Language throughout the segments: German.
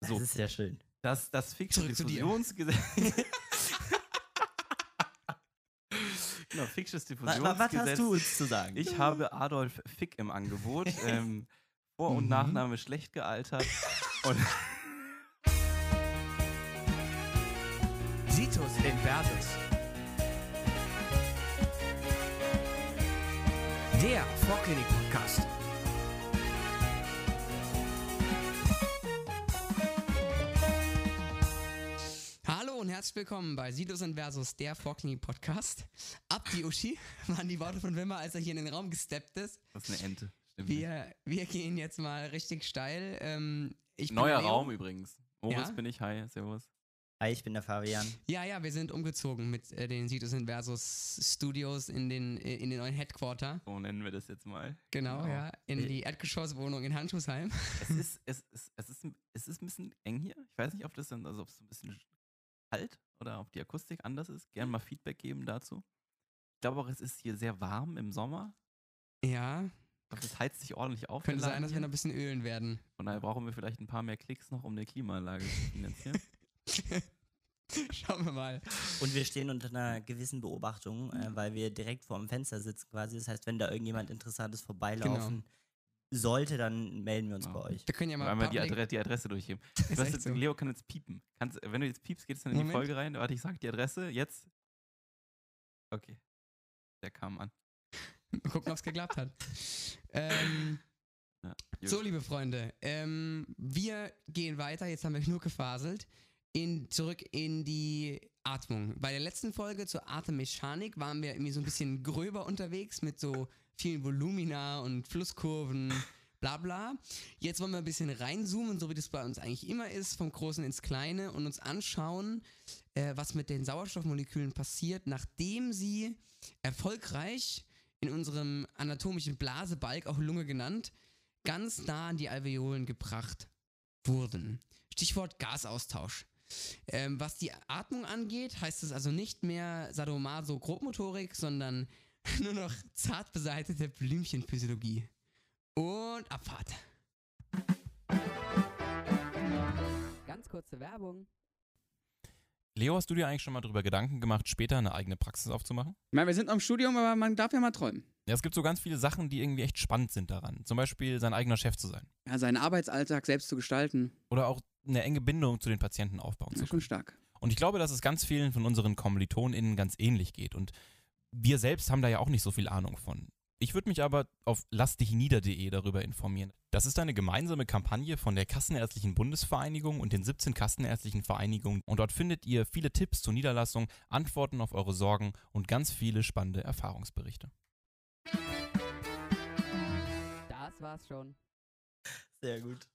Das So. ist sehr schön. Das, das dir. Diffusionsgesetz. genau, Fick'sches Was, was hast du uns zu sagen? Ich habe Adolf Fick im Angebot. ähm, Vor- und Mhm. Nachname schlecht gealtert. und Situs Inversus. Der Vorklinik-Podcast. Herzlich willkommen bei Situs Inversus, der Vorklinik-Podcast. Ab die Uschi waren die Worte von Wimmer, als er hier in den Raum gesteppt ist. das ist eine Ente. Stimmt. Wir, wir gehen jetzt mal richtig steil. Ähm, Neuer. Raum übrigens. Moritz Ja? bin ich. Hi, servus. Hi, ich bin der Fabian. Ja, ja, wir sind umgezogen mit äh, den Situs Inversus Studios in den, äh, in den neuen Headquarter. So nennen wir das jetzt mal. Genau, Genau. ja. In die Erdgeschosswohnung in Handschuhsheim. Es ist, es, ist, es, ist, ein- es ist ein bisschen eng hier. Ich weiß nicht, ob das dann, also ob es ein bisschen kalt oder ob die Akustik anders ist. Gerne mal Feedback geben dazu. Ich glaube auch, es ist hier sehr warm im Sommer. Ja, Ich glaube, es heizt sich ordentlich auf. könnte sein, dass wir noch ein bisschen ölen werden. Von daher brauchen wir vielleicht ein paar mehr Klicks noch, um eine Klimaanlage zu finanzieren. Schauen wir mal. Und wir stehen unter einer gewissen Beobachtung, äh, weil wir direkt vor dem Fenster sitzen quasi. Das heißt, wenn da irgendjemand Interessantes vorbeilaufen sollte, dann melden wir uns Genau. bei euch. Wir können ja Mal mal. einmal die, Adre die Adresse durchgeben. Jetzt, so. Leo kann jetzt piepen. Kannst, wenn du jetzt piepst, geht es dann in die Moment. Folge rein. Warte, ich sag die Adresse. Jetzt. Okay. Der kam an. Mal gucken, ob es geklappt hat. ähm, Ja, so, liebe Freunde, ähm, wir gehen weiter. Jetzt haben wir genug gefaselt. In, zurück in die Atmung. Bei der letzten Folge zur Atemmechanik waren wir irgendwie so ein bisschen gröber unterwegs mit so vielen Volumina und Flusskurven, bla bla. Jetzt wollen wir ein bisschen reinzoomen, so wie das bei uns eigentlich immer ist, vom Großen ins Kleine und uns anschauen, äh, was mit den Sauerstoffmolekülen passiert, nachdem sie erfolgreich in unserem anatomischen Blasebalg, auch Lunge genannt, ganz nah an die Alveolen gebracht wurden. Stichwort Gasaustausch. Ähm, was die Atmung angeht, heißt es also nicht mehr Sadomaso-Grobmotorik, sondern nur noch zart beseitete Blümchenphysiologie. Und Abfahrt. Ganz kurze Werbung. Leo, hast du dir eigentlich schon mal darüber Gedanken gemacht, später eine eigene Praxis aufzumachen? Ich meine, wir sind noch im Studium, aber man darf ja mal träumen. Ja, es gibt so ganz viele Sachen, die irgendwie echt spannend sind daran. Zum Beispiel sein eigener Chef zu sein. Ja, seinen Arbeitsalltag selbst zu gestalten, Oder auch eine enge Bindung zu den Patienten aufbauen ja, zu schon können. stark. Und ich glaube, dass es ganz vielen von unseren KommilitonInnen ganz ähnlich geht. Und wir selbst haben da ja auch nicht so viel Ahnung von. Ich würde mich aber auf lassdichnieder.de darüber informieren. Das ist eine gemeinsame Kampagne von der Kassenärztlichen Bundesvereinigung und den 17 Kassenärztlichen Vereinigungen. Und dort findet ihr viele Tipps zur Niederlassung, Antworten auf eure Sorgen und ganz viele spannende Erfahrungsberichte. Das war's schon. Sehr gut.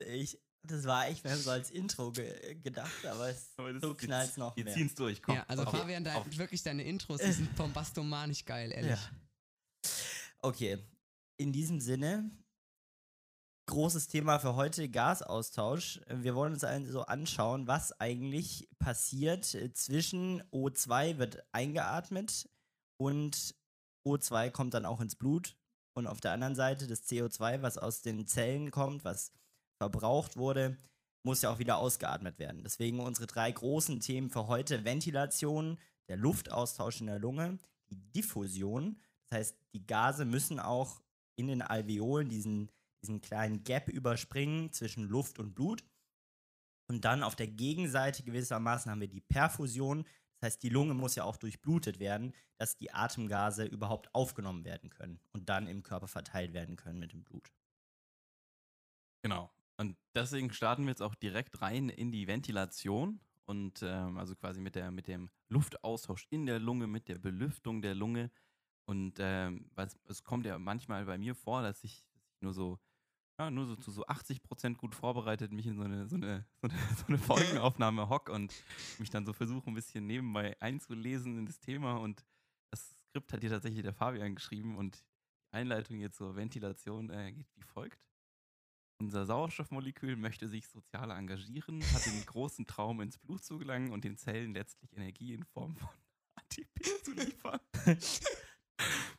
Ich, das war echt, wir haben so als Intro ge gedacht, aber es, Aber so knallt noch Wir mehr. ziehen es durch. Komm. ja, also auf- Fabian, dein, wirklich deine Intros, die sind vom Bastomanisch geil, ehrlich. Ja. Okay, in diesem Sinne, großes Thema für heute, Gasaustausch. Wir wollen uns also anschauen, was eigentlich passiert zwischen O2 wird eingeatmet und O2 kommt dann auch ins Blut. Und auf der anderen Seite das CO2, was aus den Zellen kommt, was verbraucht wurde, muss ja auch wieder ausgeatmet werden. Deswegen unsere drei großen Themen für heute: Ventilation, der Luftaustausch in der Lunge, die Diffusion. Das heißt, die Gase müssen auch in den Alveolen diesen, diesen kleinen Gap überspringen zwischen Luft und Blut. Und dann auf der Gegenseite gewissermaßen haben wir die Perfusion. Das heißt, die Lunge muss ja auch durchblutet werden, dass die Atemgase überhaupt aufgenommen werden können und dann im Körper verteilt werden können mit dem Blut. Genau. Und deswegen starten wir jetzt auch direkt rein in die Ventilation und ähm, also quasi mit, der, mit dem Luftaustausch in der Lunge, mit der Belüftung der Lunge. Und ähm, was, es kommt ja manchmal bei mir vor, dass ich, dass ich nur so, ja, nur so zu so 80 Prozent gut vorbereitet mich in so eine, so eine, so eine, so eine Folgenaufnahme hock und mich dann so versuche, ein bisschen nebenbei einzulesen in das Thema. Und das Skript hat hier tatsächlich der Fabian geschrieben und die Einleitung jetzt zur Ventilation äh, geht wie folgt. Unser Sauerstoffmolekül möchte sich sozial engagieren, hat den großen Traum, ins Blut zu gelangen und den Zellen letztlich Energie in Form von ATP zu liefern.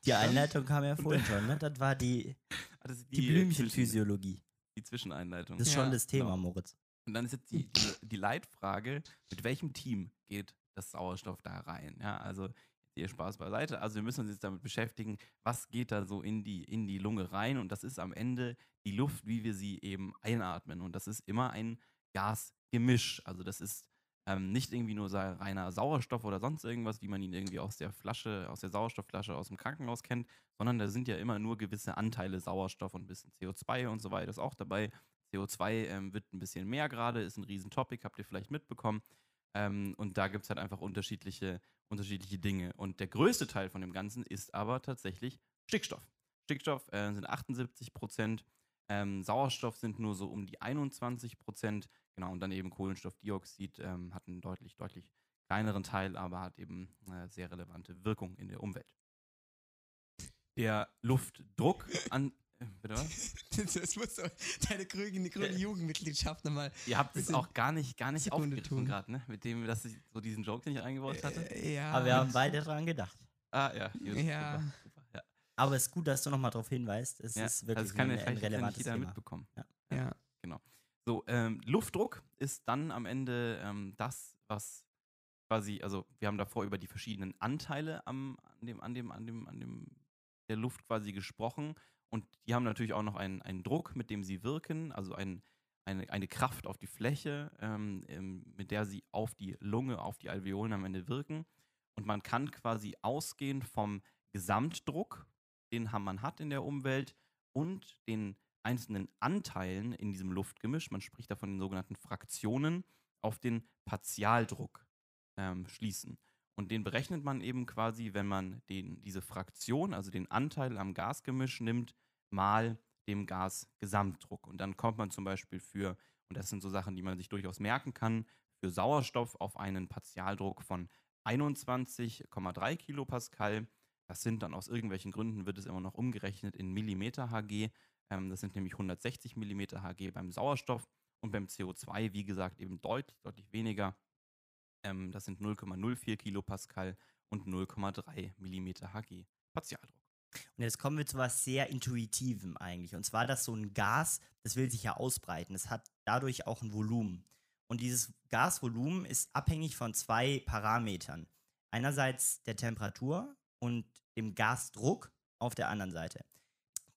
Die Einleitung kam ja vorhin schon, ne? Das war die, das ist die Blümchenphysiologie. Die Zwischeneinleitung. Das ist Ja, schon das Thema, genau. Moritz. Und dann ist jetzt die, die, die Leitfrage, mit welchem Team geht das Sauerstoff da rein? Ja, also hier Spaß beiseite. Also wir müssen uns jetzt damit beschäftigen, was geht da so in die, in die Lunge rein und das ist am Ende die Luft, wie wir sie eben einatmen und das ist immer ein Gasgemisch. Also das ist ähm, nicht irgendwie nur reiner Sauerstoff oder sonst irgendwas, wie man ihn irgendwie aus der Flasche, aus der Sauerstoffflasche aus dem Krankenhaus kennt, sondern da sind ja immer nur gewisse Anteile Sauerstoff und ein bisschen CO2 und so weiter ist auch dabei. CO2 ähm, wird ein bisschen mehr gerade, ist ein Riesentopic, habt ihr vielleicht mitbekommen. Ähm, und da gibt es halt einfach unterschiedliche, unterschiedliche Dinge. Und der größte Teil von dem Ganzen ist aber tatsächlich Stickstoff. Stickstoff äh, sind 78 Prozent, ähm, Sauerstoff sind nur so um die 21 Prozent. Genau, und dann eben Kohlenstoffdioxid ähm, hat einen deutlich, deutlich kleineren Teil, aber hat eben äh, sehr relevante Wirkung in der Umwelt. Der Luftdruck an. Bitte was? Das musst du deine grüne, grüne Jugendmitgliedschaft nochmal. Ihr habt es auch gar nicht, gar nicht Sekunde aufgegriffen tun. gerade, ne? Mit dem, dass ich so diesen Joke, den ich eingebaut hatte. Äh, ja. Aber wir haben beide dran gedacht. Ah, ja. gut, Ja. Super, super, ja. Aber es ist gut, dass du nochmal darauf hinweist. Es ja. ist wirklich also kann ja ein, ein vielleicht nicht relevantes jeder Thema. mitbekommen. Ja. So, ähm, Luftdruck ist dann am Ende ähm, das, was quasi, also wir haben davor über die verschiedenen Anteile am, an dem, an dem, an dem, an dem der Luft quasi gesprochen. Und die haben natürlich auch noch einen, einen Druck, mit dem sie wirken, also ein, eine, eine Kraft auf die Fläche, ähm, ähm, mit der sie auf die Lunge, auf die Alveolen am Ende wirken. Und man kann quasi ausgehend vom Gesamtdruck, den man hat in der Umwelt und den einzelnen Anteilen in diesem Luftgemisch, man spricht da von den sogenannten Fraktionen, auf den Partialdruck ähm, schließen. Und den berechnet man eben quasi, wenn man den, diese Fraktion, also den Anteil am Gasgemisch nimmt, mal dem Gasgesamtdruck. Und dann kommt man zum Beispiel für, und das sind so Sachen, die man sich durchaus merken kann, für Sauerstoff auf einen Partialdruck von 21,3 Kilopascal. Das sind dann aus irgendwelchen Gründen, wird es immer noch umgerechnet in Millimeter Hg. Ähm, das sind nämlich 160 Millimeter Hg beim Sauerstoff und beim CO2, wie gesagt, eben deutlich, deutlich weniger. Ähm, das sind 0,04 Kilopascal und 0,3 Millimeter Hg Partialdruck. Und jetzt kommen wir zu was sehr Intuitivem eigentlich. Und zwar, dass so ein Gas, das will sich ja ausbreiten. Es hat dadurch auch ein Volumen. Und dieses Gasvolumen ist abhängig von zwei Parametern. Einerseits der Temperatur und dem Gasdruck auf der anderen Seite.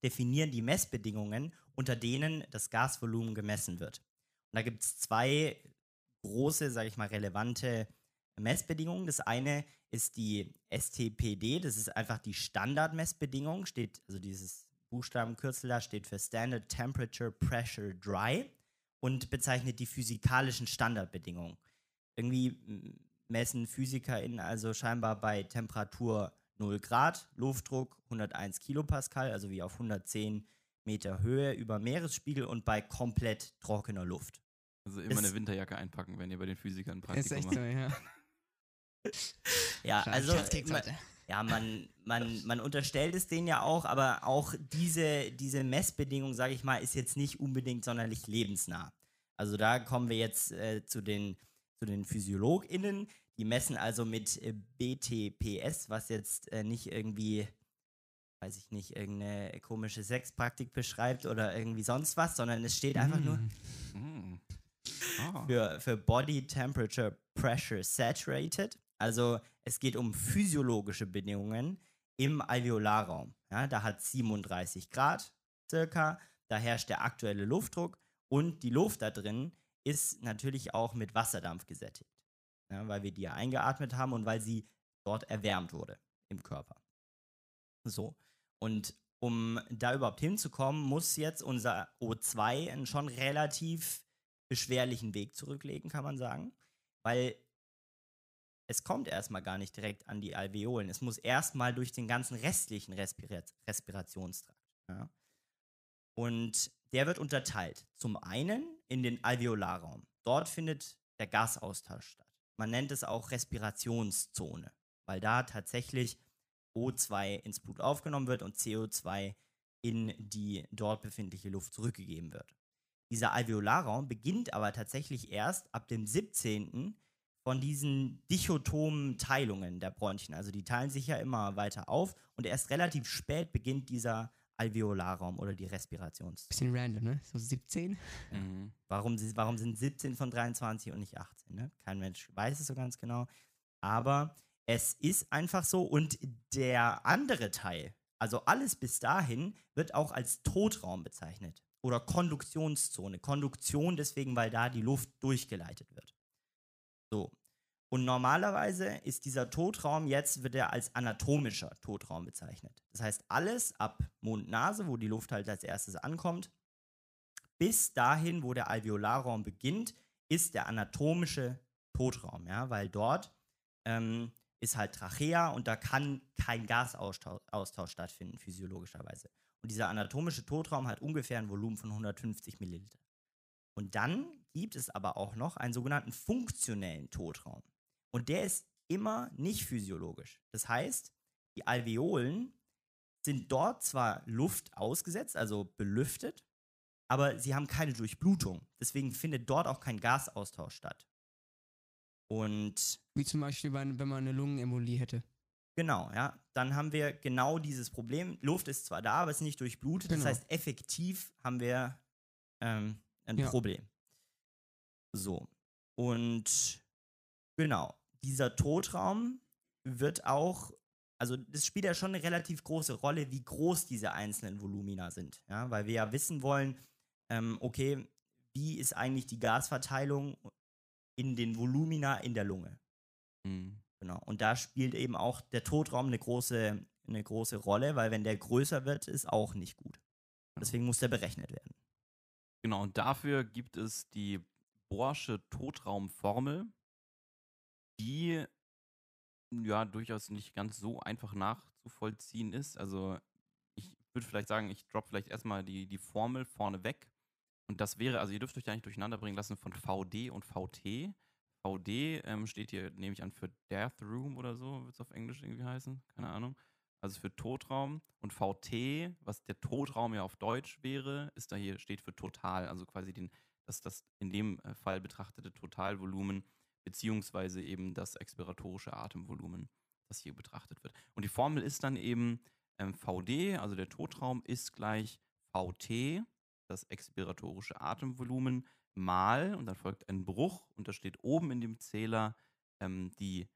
Definieren die Messbedingungen, unter denen das Gasvolumen gemessen wird. Und da gibt es zwei große, sage ich mal, relevante Messbedingungen. Das eine ist die STPD, das ist einfach die Standardmessbedingung, steht, also dieses Buchstabenkürzel da steht für Standard Temperature Pressure Dry und bezeichnet die physikalischen Standardbedingungen. Irgendwie messen PhysikerInnen also scheinbar bei Temperatur 0 Grad, Luftdruck 101 Kilopascal, also wie auf 110 Meter Höhe über Meeresspiegel und bei komplett trockener Luft. Also immer Ist- eine Winterjacke einpacken, wenn ihr bei den Physikern ein Ist Praktikum echt macht. so, ja. Ja, also man, ja, man, man, man unterstellt es denen ja auch, aber auch diese, diese Messbedingung, sage ich mal, ist jetzt nicht unbedingt sonderlich lebensnah. Also da kommen wir jetzt äh, zu, den, zu den PhysiologInnen, die messen also mit äh, BTPS, was jetzt äh, nicht irgendwie, weiß ich nicht, irgendeine komische Sexpraktik beschreibt oder irgendwie sonst was, sondern es steht einfach nur Mm. Ah. für, für Body Temperature Pressure Saturated. Also es geht um physiologische Bedingungen im Alveolarraum. Ja, da hat 37 Grad circa, da herrscht der aktuelle Luftdruck und die Luft da drin ist natürlich auch mit Wasserdampf gesättigt. Ja, weil wir die ja eingeatmet haben und weil sie dort erwärmt wurde im Körper. So. Und um da überhaupt hinzukommen, muss jetzt unser O2 einen schon relativ beschwerlichen Weg zurücklegen, kann man sagen. Weil es kommt erstmal gar nicht direkt an die Alveolen. Es muss erstmal durch den ganzen restlichen Respira Respirationstrakt. Ja. Und der wird unterteilt. Zum einen in den Alveolarraum. Dort findet der Gasaustausch statt. Man nennt es auch Respirationszone, weil da tatsächlich O2 ins Blut aufgenommen wird und CO2 in die dort befindliche Luft zurückgegeben wird. Dieser Alveolarraum beginnt aber tatsächlich erst ab dem 17. von diesen dichotomen Teilungen der Bronchien. Also die teilen sich ja immer weiter auf und erst relativ spät beginnt dieser Alveolarraum oder die Respirations. Bisschen random, ne? So 17. Mhm. Warum, warum sind 17 von 23 und nicht 18? Ne? Kein Mensch weiß es so ganz genau. Aber es ist einfach so. Und der andere Teil, also alles bis dahin, wird auch als Totraum bezeichnet. Oder Konduktionszone. Konduktion deswegen, weil da die Luft durchgeleitet wird. So. Und normalerweise ist dieser Totraum jetzt, wird er als anatomischer Totraum bezeichnet. Das heißt, alles ab Mund-Nase, wo die Luft halt als erstes ankommt, bis dahin, wo der Alveolarraum beginnt, ist der anatomische Totraum, ja, weil dort ähm, ist halt Trachea und da kann kein Gasaustausch Austausch stattfinden, physiologischerweise. Und dieser anatomische Totraum hat ungefähr ein Volumen von 150 Milliliter. Und dann gibt es aber auch noch einen sogenannten funktionellen Totraum. Und der ist immer nicht physiologisch. Das heißt, die Alveolen sind dort zwar Luft ausgesetzt, also belüftet, aber sie haben keine Durchblutung. Deswegen findet dort auch kein Gasaustausch statt. Und Wie zum Beispiel, wenn wenn man eine Lungenembolie hätte. genau, ja, dann haben wir genau dieses Problem. Luft ist zwar da, aber es ist nicht durchblutet. Genau. Das heißt, effektiv haben wir ähm, ein Ja. Problem. So. Und genau, dieser Totraum wird auch, also das spielt ja schon eine relativ große Rolle, wie groß diese einzelnen Volumina sind. Ja, weil wir ja wissen wollen, ähm, okay, wie ist eigentlich die Gasverteilung in den Volumina in der Lunge? Mhm. Genau. Und da spielt eben auch der Totraum eine große, eine große Rolle, weil wenn der größer wird, ist auch nicht gut. Deswegen muss der berechnet werden. Genau, und dafür gibt es die Bohrsche Totraumformel, die ja durchaus nicht ganz so einfach nachzuvollziehen ist. Also ich würde vielleicht sagen, ich droppe vielleicht erstmal die, die Formel vorne weg. Und das wäre, also ihr dürft euch da nicht durcheinander bringen lassen von VD und VT. VD ähm, steht hier, nehme ich an, für Death Room oder so, wird es auf Englisch irgendwie heißen, keine Ahnung. Also für Totraum. Und VT, was der Totraum ja auf Deutsch wäre, ist da hier, steht für total, also quasi den, das, das in dem äh, Fall betrachtete Totalvolumen, beziehungsweise eben das expiratorische Atemvolumen, das hier betrachtet wird. Und die Formel ist dann eben ähm, VD, also der Totraum, ist gleich VT, das expiratorische Atemvolumen, mal, und dann folgt ein Bruch, und da steht oben in dem Zähler ähm, die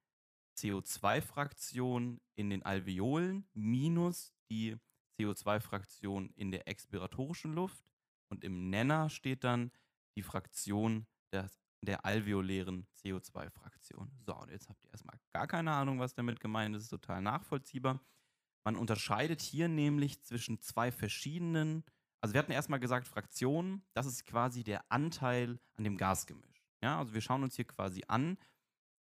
CO2-Fraktion in den Alveolen minus die CO2-Fraktion in der expiratorischen Luft. Und im Nenner steht dann die Fraktion der, der alveolären CO2-Fraktion. So, und jetzt habt ihr erstmal gar keine Ahnung, was damit gemeint ist. Total nachvollziehbar. Man unterscheidet hier nämlich zwischen zwei verschiedenen, also wir hatten erstmal gesagt, Fraktionen, das ist quasi der Anteil an dem Gasgemisch. Ja, also wir schauen uns hier quasi an,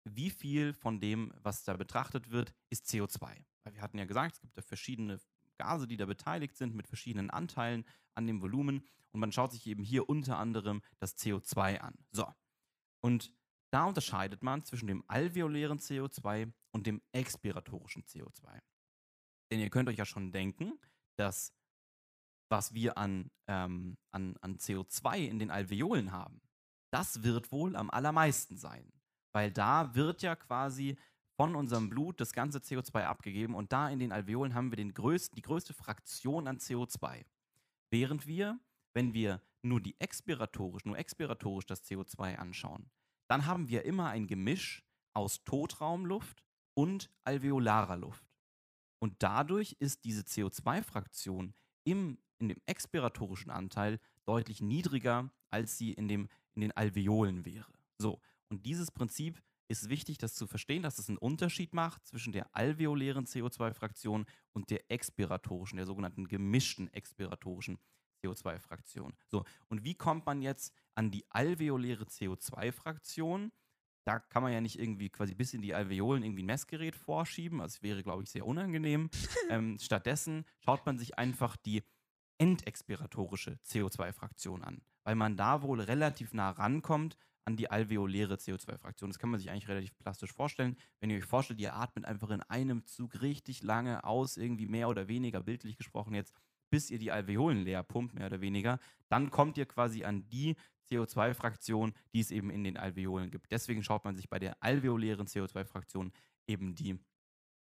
wie viel von dem, was da betrachtet wird, ist CO2. Weil wir hatten ja gesagt, es gibt da verschiedene Gase, die da beteiligt sind mit verschiedenen Anteilen an dem Volumen und man schaut sich eben hier unter anderem das CO2 an. So. Und da unterscheidet man zwischen dem alveolären CO2 und dem expiratorischen CO2. Denn ihr könnt euch ja schon denken, dass was wir an, ähm, an, an CO2 in den Alveolen haben, das wird wohl am allermeisten sein. Weil da wird ja quasi von unserem Blut das ganze CO2 abgegeben und da in den Alveolen haben wir den größten, die größte Fraktion an CO2. Während wir, wenn wir nur die expiratorisch, nur expiratorisch das CO2 anschauen, dann haben wir immer ein Gemisch aus Totraumluft und alveolarer Luft. Und dadurch ist diese CO2-Fraktion im, in dem expiratorischen Anteil deutlich niedriger, als sie in, dem, in den Alveolen wäre. So, und dieses Prinzip ist wichtig, das zu verstehen, dass es einen Unterschied macht zwischen der alveolären CO2-Fraktion und der expiratorischen, der sogenannten gemischten expiratorischen CO2-Fraktion. So, und wie kommt man jetzt an die alveoläre CO2-Fraktion? Da kann man ja nicht irgendwie quasi bis in die Alveolen irgendwie ein Messgerät vorschieben. Also wäre, glaube ich, sehr unangenehm. ähm, stattdessen schaut man sich einfach die endexpiratorische CO2-Fraktion an, weil man da wohl relativ nah rankommt an die alveoläre CO2-Fraktion. Das kann man sich eigentlich relativ plastisch vorstellen. Wenn ihr euch vorstellt, ihr atmet einfach in einem Zug richtig lange aus, irgendwie mehr oder weniger, bildlich gesprochen jetzt, bis ihr die Alveolen leer pumpt, mehr oder weniger, dann kommt ihr quasi an die CO2-Fraktion, die es eben in den Alveolen gibt. Deswegen schaut man sich bei der alveolären CO2-Fraktion eben die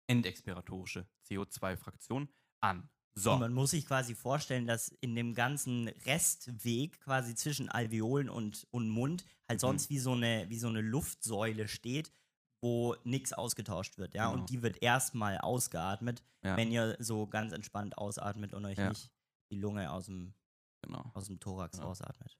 endexpiratorische CO2-Fraktion an. So. Und man muss sich quasi vorstellen, dass in dem ganzen Restweg quasi zwischen Alveolen und, und Mund halt Mhm. sonst wie so eine, wie so eine Luftsäule steht, wo nichts ausgetauscht wird, ja. Genau. Und die wird erstmal ausgeatmet, Ja, wenn ihr so ganz entspannt ausatmet und euch Ja. nicht die Lunge aus dem, genau. aus dem Thorax Ja. ausatmet.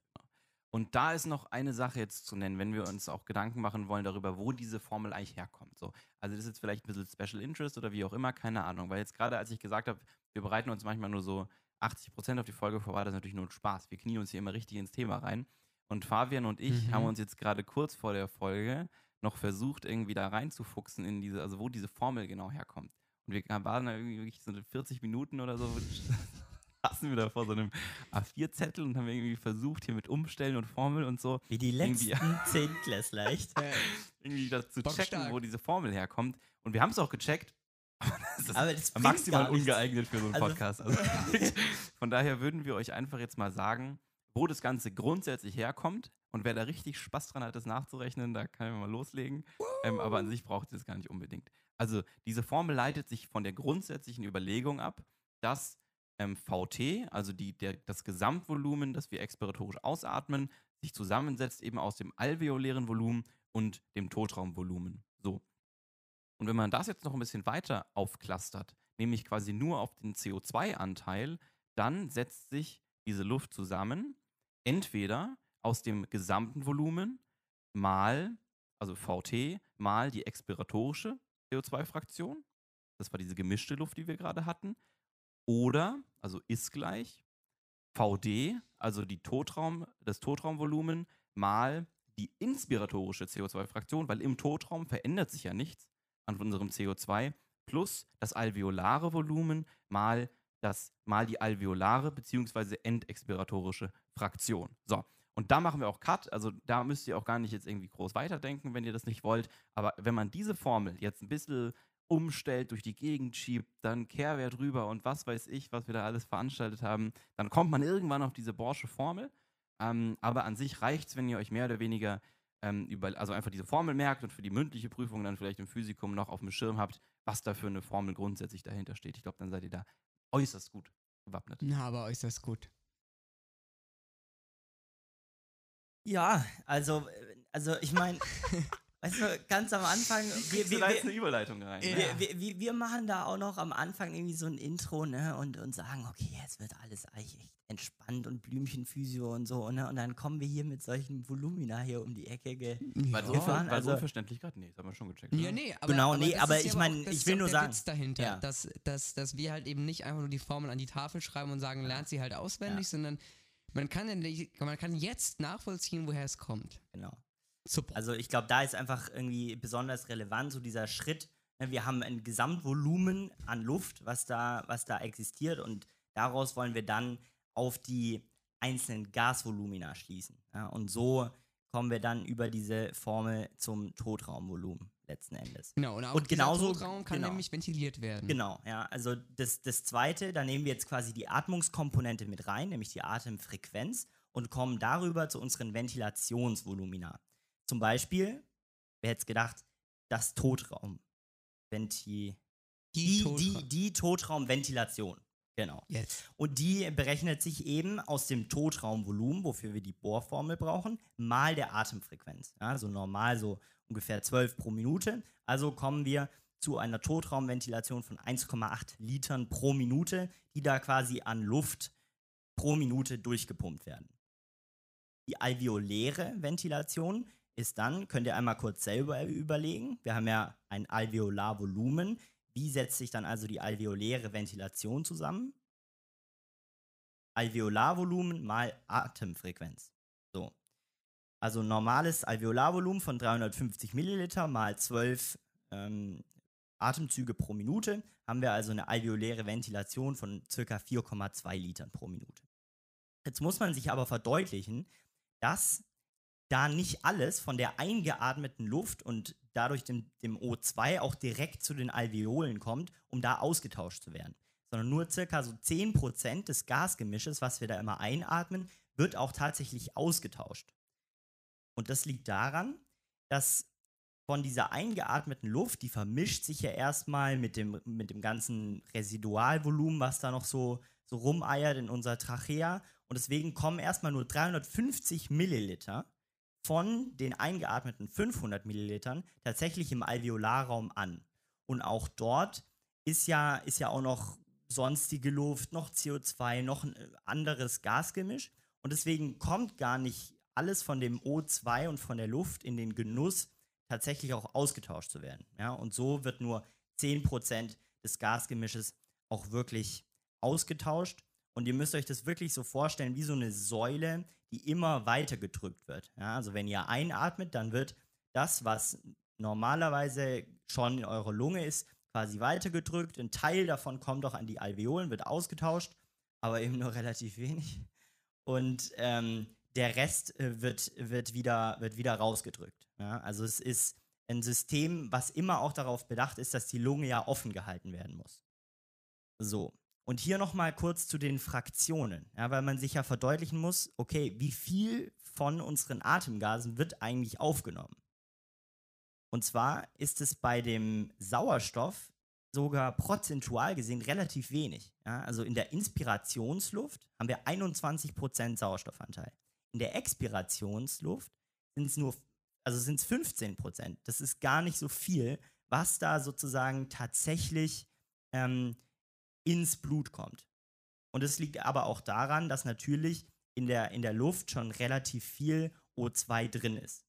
Und da ist noch eine Sache jetzt zu nennen, wenn wir uns auch Gedanken machen wollen darüber, wo diese Formel eigentlich herkommt. So. Also das ist jetzt vielleicht ein bisschen Special Interest oder wie auch immer, keine Ahnung. Weil jetzt gerade, als ich gesagt habe, wir bereiten uns manchmal nur so 80% auf die Folge vor, war das natürlich nur ein Spaß. Wir knien uns hier immer richtig ins Thema rein. Und Fabian und ich Mhm. haben uns jetzt gerade kurz vor der Folge noch versucht, irgendwie da reinzufuchsen in diese, also wo diese Formel genau herkommt. Und wir waren da irgendwie wirklich so 40 Minuten oder so, saßen wir da vor so einem A4-Zettel und haben irgendwie versucht, hier mit Umstellen und Formeln und so Wie die letzten Zehntklässler, echt. Äh, irgendwie das zu checken, Bockstark. wo diese Formel herkommt. Und wir haben es auch gecheckt. Aber das ist Aber das maximal ungeeignet für so einen Also- Podcast. Also, von daher würden wir euch einfach jetzt mal sagen, wo das Ganze grundsätzlich herkommt. Und wer da richtig Spaß dran hat, das nachzurechnen, da kann ich mal loslegen. Ähm, aber an sich braucht ihr das gar nicht unbedingt. Also diese Formel leitet sich von der grundsätzlichen Überlegung ab, dass ähm, VT, also die, der, das Gesamtvolumen, das wir expiratorisch ausatmen, sich zusammensetzt eben aus dem alveolären Volumen und dem Totraumvolumen. So. Und wenn man das jetzt noch ein bisschen weiter aufklustert, nämlich quasi nur auf den CO2-Anteil, dann setzt sich diese Luft zusammen, entweder aus dem gesamten Volumen mal, also VT, mal die expiratorische CO2-Fraktion, das war diese gemischte Luft, die wir gerade hatten, oder, also ist gleich, VD, also die Totraum, das Totraumvolumen, mal die inspiratorische CO2-Fraktion, weil im Totraum verändert sich ja nichts an unserem CO2, plus das alveolare Volumen mal, das, mal die alveolare bzw. endexpiratorische Fraktion. So, und da machen wir auch Cut, also da müsst ihr auch gar nicht jetzt irgendwie groß weiterdenken, wenn ihr das nicht wollt, aber wenn man diese Formel jetzt ein bisschen umstellt, durch die Gegend schiebt, dann Kehrwert rüber und was weiß ich, was wir da alles veranstaltet haben, dann kommt man irgendwann auf diese Borsche Formel. Ähm, aber an sich reicht es, wenn ihr euch mehr oder weniger ähm, über, also einfach diese Formel merkt und für die mündliche Prüfung dann vielleicht im Physikum noch auf dem Schirm habt, was da für eine Formel grundsätzlich dahinter steht. Ich glaube, dann seid ihr da äußerst gut gewappnet. na, aber äußerst gut. Ja, also, äh, also ich meine, weißt du, ganz am Anfang, wir, wir, wir, eine Überleitung rein. Ja. Ne? wir, wir, wir, wir machen da auch noch am Anfang irgendwie so ein Intro, ne, und, und sagen, okay, jetzt wird alles eigentlich echt entspannt und Blümchenphysio und so, ne, und dann kommen wir hier mit solchen Volumina hier um die Ecke. Ge War so, Ja, war also- so verständlich gerade? Nee, das haben wir schon gecheckt. Ja, nee, aber, Genau, nee, aber ist ja ich auch- mein, das ich will nur der sagen- Witz dahinter, Ja. dass, dass, dass wir halt eben nicht einfach nur die Formeln an die Tafel schreiben und sagen, lernt sie halt auswendig, sondern man kann, nicht- man kann jetzt nachvollziehen, woher es kommt. Genau. Super. Also ich glaube, da ist einfach irgendwie besonders relevant, so dieser Schritt. ne, Wir haben ein Gesamtvolumen an Luft, was da, was da existiert und daraus wollen wir dann auf die einzelnen Gasvolumina schließen. Ja, und so kommen wir dann über diese Formel zum Totraumvolumen letzten Endes. genau, und auch und genauso- Totraum kann genau. nämlich ventiliert werden. Genau, ja. Also das, das zweite, da nehmen wir jetzt quasi die Atmungskomponente mit rein, nämlich die Atemfrequenz, und kommen darüber zu unseren Ventilationsvolumina. Zum Beispiel, wer hätte es gedacht, das Totraum. Venti die, Totra- die, die Totraumventilation. Genau. Jetzt. Und die berechnet sich eben aus dem Totraumvolumen, wofür wir die Bohrformel brauchen, mal der Atemfrequenz. Ja, also normal so ungefähr 12 pro Minute. Also kommen wir zu einer Totraumventilation von 1,8 Litern pro Minute, die da quasi an Luft pro Minute durchgepumpt werden. Die alveoläre Ventilation ist dann, könnt ihr einmal kurz selber überlegen, wir haben ja ein Alveolarvolumen. Wie setzt sich dann also die alveoläre Ventilation zusammen? Alveolarvolumen mal Atemfrequenz. So. Also normales Alveolarvolumen von 350 Milliliter mal 12 ähm, Atemzüge pro Minute haben wir also eine alveoläre Ventilation von ca. 4,2 Litern pro Minute. Jetzt muss man sich aber verdeutlichen, dass da nicht alles von der eingeatmeten Luft und dadurch dem, dem O2 auch direkt zu den Alveolen kommt, um da ausgetauscht zu werden. Sondern nur circa so 10% des Gasgemisches, was wir da immer einatmen, wird auch tatsächlich ausgetauscht. Und das liegt daran, dass von dieser eingeatmeten Luft, die vermischt sich ja erstmal mit dem, mit dem ganzen Residualvolumen, was da noch so, so rumeiert in unserer Trachea. Und deswegen kommen erstmal nur 350 Milliliter von den eingeatmeten 500 Millilitern tatsächlich im Alveolarraum an. Und auch dort ist ja, ist ja auch noch sonstige Luft, noch CO2, noch ein anderes Gasgemisch. Und deswegen kommt gar nicht alles von dem O2 und von der Luft in den Genuss, tatsächlich auch ausgetauscht zu werden. Ja? Und so wird nur 10% des Gasgemisches auch wirklich ausgetauscht. Und ihr müsst euch das wirklich so vorstellen, wie so eine Säule, die immer weiter gedrückt wird. Ja? Also wenn ihr einatmet, dann wird das, was normalerweise schon in eurer Lunge ist, quasi weitergedrückt. Ein Teil davon kommt auch an die Alveolen, wird ausgetauscht, aber eben nur relativ wenig. Und ähm, der Rest äh, wird, wird, wieder, wird wieder rausgedrückt. Ja? Also es ist ein System, was immer auch darauf bedacht ist, dass die Lunge ja offen gehalten werden muss. So. Und hier nochmal kurz zu den Fraktionen, ja, weil man sich ja verdeutlichen muss, okay, wie viel von unseren Atemgasen wird eigentlich aufgenommen? Und zwar ist es bei dem Sauerstoff sogar prozentual gesehen relativ wenig. Ja? Also in der Inspirationsluft haben wir 21% Sauerstoffanteil. In der Expirationsluft sind es nur, also sind es 15%. Das ist gar nicht so viel, was da sozusagen tatsächlich ähm, ins Blut kommt. Und es liegt aber auch daran, dass natürlich in der, in der Luft schon relativ viel O2 drin ist.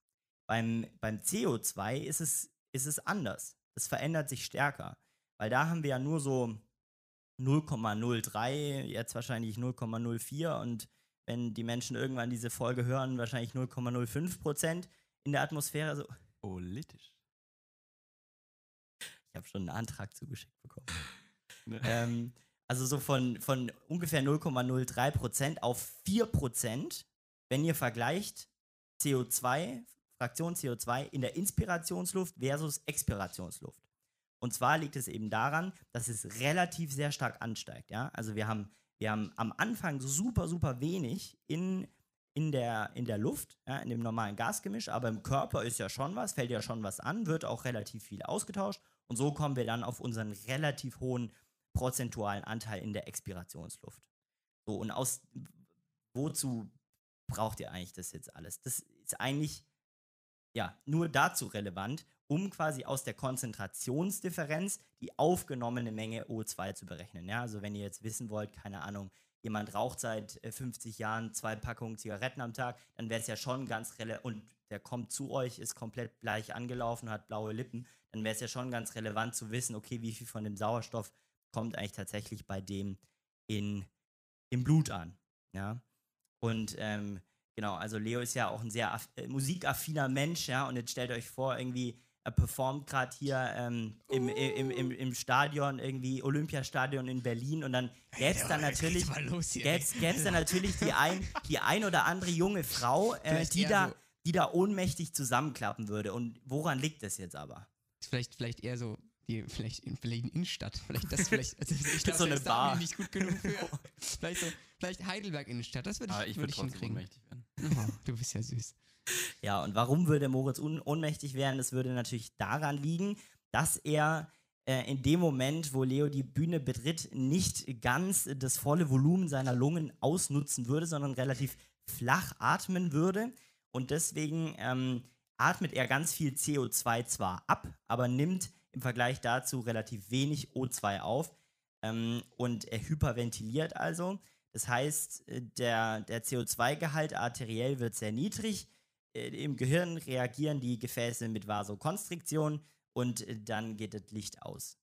Beim, beim CO2 ist es, ist es anders. Es verändert sich stärker. Weil da haben wir ja nur so 0,03, jetzt wahrscheinlich 0,04 und wenn die Menschen irgendwann diese Folge hören, wahrscheinlich 0,05 Prozent in der Atmosphäre. So. Politisch. Ich habe schon einen Antrag zugeschickt bekommen. Ne. Ähm, also so von, von ungefähr 0,03 Prozent auf 4 Prozent, wenn ihr vergleicht CO2, Fraktion CO2 in der Inspirationsluft versus Expirationsluft. Und zwar liegt es eben daran, dass es relativ sehr stark ansteigt. Ja? Also wir haben, wir haben am Anfang super, super wenig in, in, der, in der Luft, ja, in dem normalen Gasgemisch, aber im Körper ist ja schon was, fällt ja schon was an, wird auch relativ viel ausgetauscht. Und so kommen wir dann auf unseren relativ hohen prozentualen Anteil in der Expirationsluft. So, und aus wozu braucht ihr eigentlich das jetzt alles? Das ist eigentlich ja nur dazu relevant, um quasi aus der Konzentrationsdifferenz die aufgenommene Menge O2 zu berechnen. Ja, also wenn ihr jetzt wissen wollt, keine Ahnung, jemand raucht seit 50 äh, Jahren zwei Packungen Zigaretten am Tag, dann wäre es ja schon ganz relevant, und der kommt zu euch, ist komplett bleich angelaufen, hat blaue Lippen, dann wäre es ja schon ganz relevant zu wissen, okay, wie viel von dem Sauerstoff kommt eigentlich tatsächlich bei dem in, im Blut an. Ja, und ähm, genau, also Leo ist ja auch ein sehr äh, musikaffiner Mensch, ja, und jetzt stellt euch vor, irgendwie, er performt gerade hier ähm, im, im, im, im Stadion, irgendwie Olympiastadion in Berlin und dann gäbe es dann natürlich, gäb's, dann natürlich die ein, die ein oder andere junge Frau, äh, die, da, so die da ohnmächtig zusammenklappen würde. Und woran liegt das jetzt aber? Vielleicht, vielleicht eher so die vielleicht in Berlin Innenstadt, vielleicht das vielleicht, also ich glaube, so eine Bar. nicht gut genug für. vielleicht so, vielleicht Heidelberg Innenstadt, das würde ich, ah, ich würd ich hinkriegen. Oh, du bist ja süß. Ja, und warum würde Moritz ohnmächtig werden? Das würde natürlich daran liegen, dass er äh, in dem Moment, wo Leo die Bühne betritt, nicht ganz das volle Volumen seiner Lungen ausnutzen würde, sondern relativ flach atmen würde. Und deswegen ähm, atmet er ganz viel CO2 zwar ab, aber nimmt im Vergleich dazu relativ wenig O2 auf. Ähm, und er hyperventiliert also. Das heißt, äh, der, der CO2-Gehalt arteriell wird sehr niedrig im Gehirn reagieren die Gefäße mit Vasokonstriktion und äh, dann geht das Licht aus.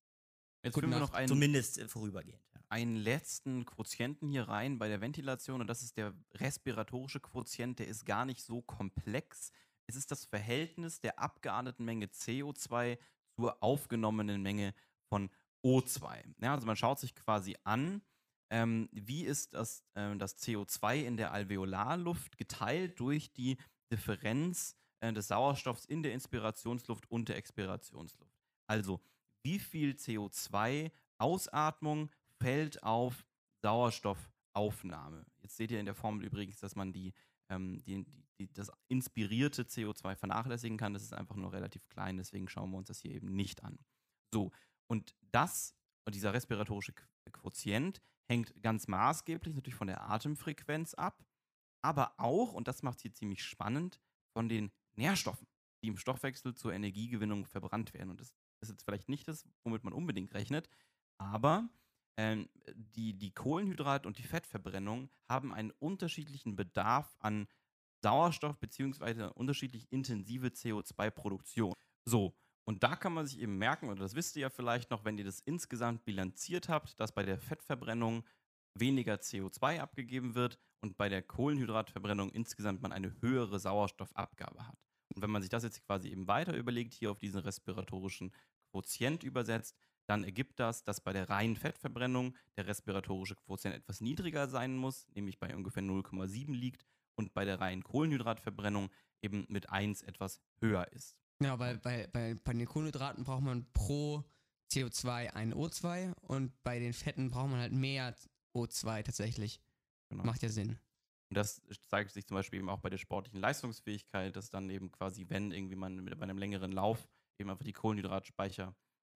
Jetzt Gute wir noch einen, Zumindest äh, vorübergehend. Ja. Einen letzten Quotienten hier rein bei der Ventilation und das ist der respiratorische Quotient, der ist gar nicht so komplex. Es ist das Verhältnis der abgeatmeten Menge CO2 zur aufgenommenen Menge von O2. Ja, also man schaut sich quasi an, ähm, wie ist das, äh, das CO2 in der Alveolarluft geteilt durch die Differenz äh, des Sauerstoffs in der Inspirationsluft und der Expirationsluft. Also, wie viel CO2-Ausatmung fällt auf Sauerstoffaufnahme? Jetzt seht ihr in der Formel übrigens, dass man die ähm, die, die, das inspirierte CO2 vernachlässigen kann. Das ist einfach nur relativ klein, deswegen schauen wir uns das hier eben nicht an. So, und das, dieser respiratorische Quotient hängt ganz maßgeblich natürlich von der Atemfrequenz ab, aber auch, und das macht es hier ziemlich spannend, von den Nährstoffen, die im Stoffwechsel zur Energiegewinnung verbrannt werden. Und das ist jetzt vielleicht nicht das, womit man unbedingt rechnet, aber ähm, die, die Kohlenhydrat- und die Fettverbrennung haben einen unterschiedlichen Bedarf an Sauerstoff beziehungsweise unterschiedlich intensive CO2-Produktion. So, und da kann man sich eben merken, oder das wisst ihr ja vielleicht noch, wenn ihr das insgesamt bilanziert habt, dass bei der Fettverbrennung weniger CO2 abgegeben wird und bei der Kohlenhydratverbrennung insgesamt man eine höhere Sauerstoffabgabe hat. Und wenn man sich das jetzt quasi eben weiter überlegt, hier auf diesen respiratorischen Quotient übersetzt, dann ergibt das, dass bei der reinen Fettverbrennung der respiratorische Quotient etwas niedriger sein muss, nämlich bei ungefähr 0,7 liegt und bei der reinen Kohlenhydratverbrennung eben mit 1 etwas höher ist. Ja, weil bei, bei, bei den Kohlenhydraten braucht man pro CO2 ein O2 und bei den Fetten braucht man halt mehr O2 tatsächlich. Genau. Macht ja Sinn. Und das zeigt sich zum Beispiel eben auch bei der sportlichen Leistungsfähigkeit, dass dann eben quasi, wenn irgendwie man mit, bei einem längeren Lauf eben einfach die Kohlenhydratspeicher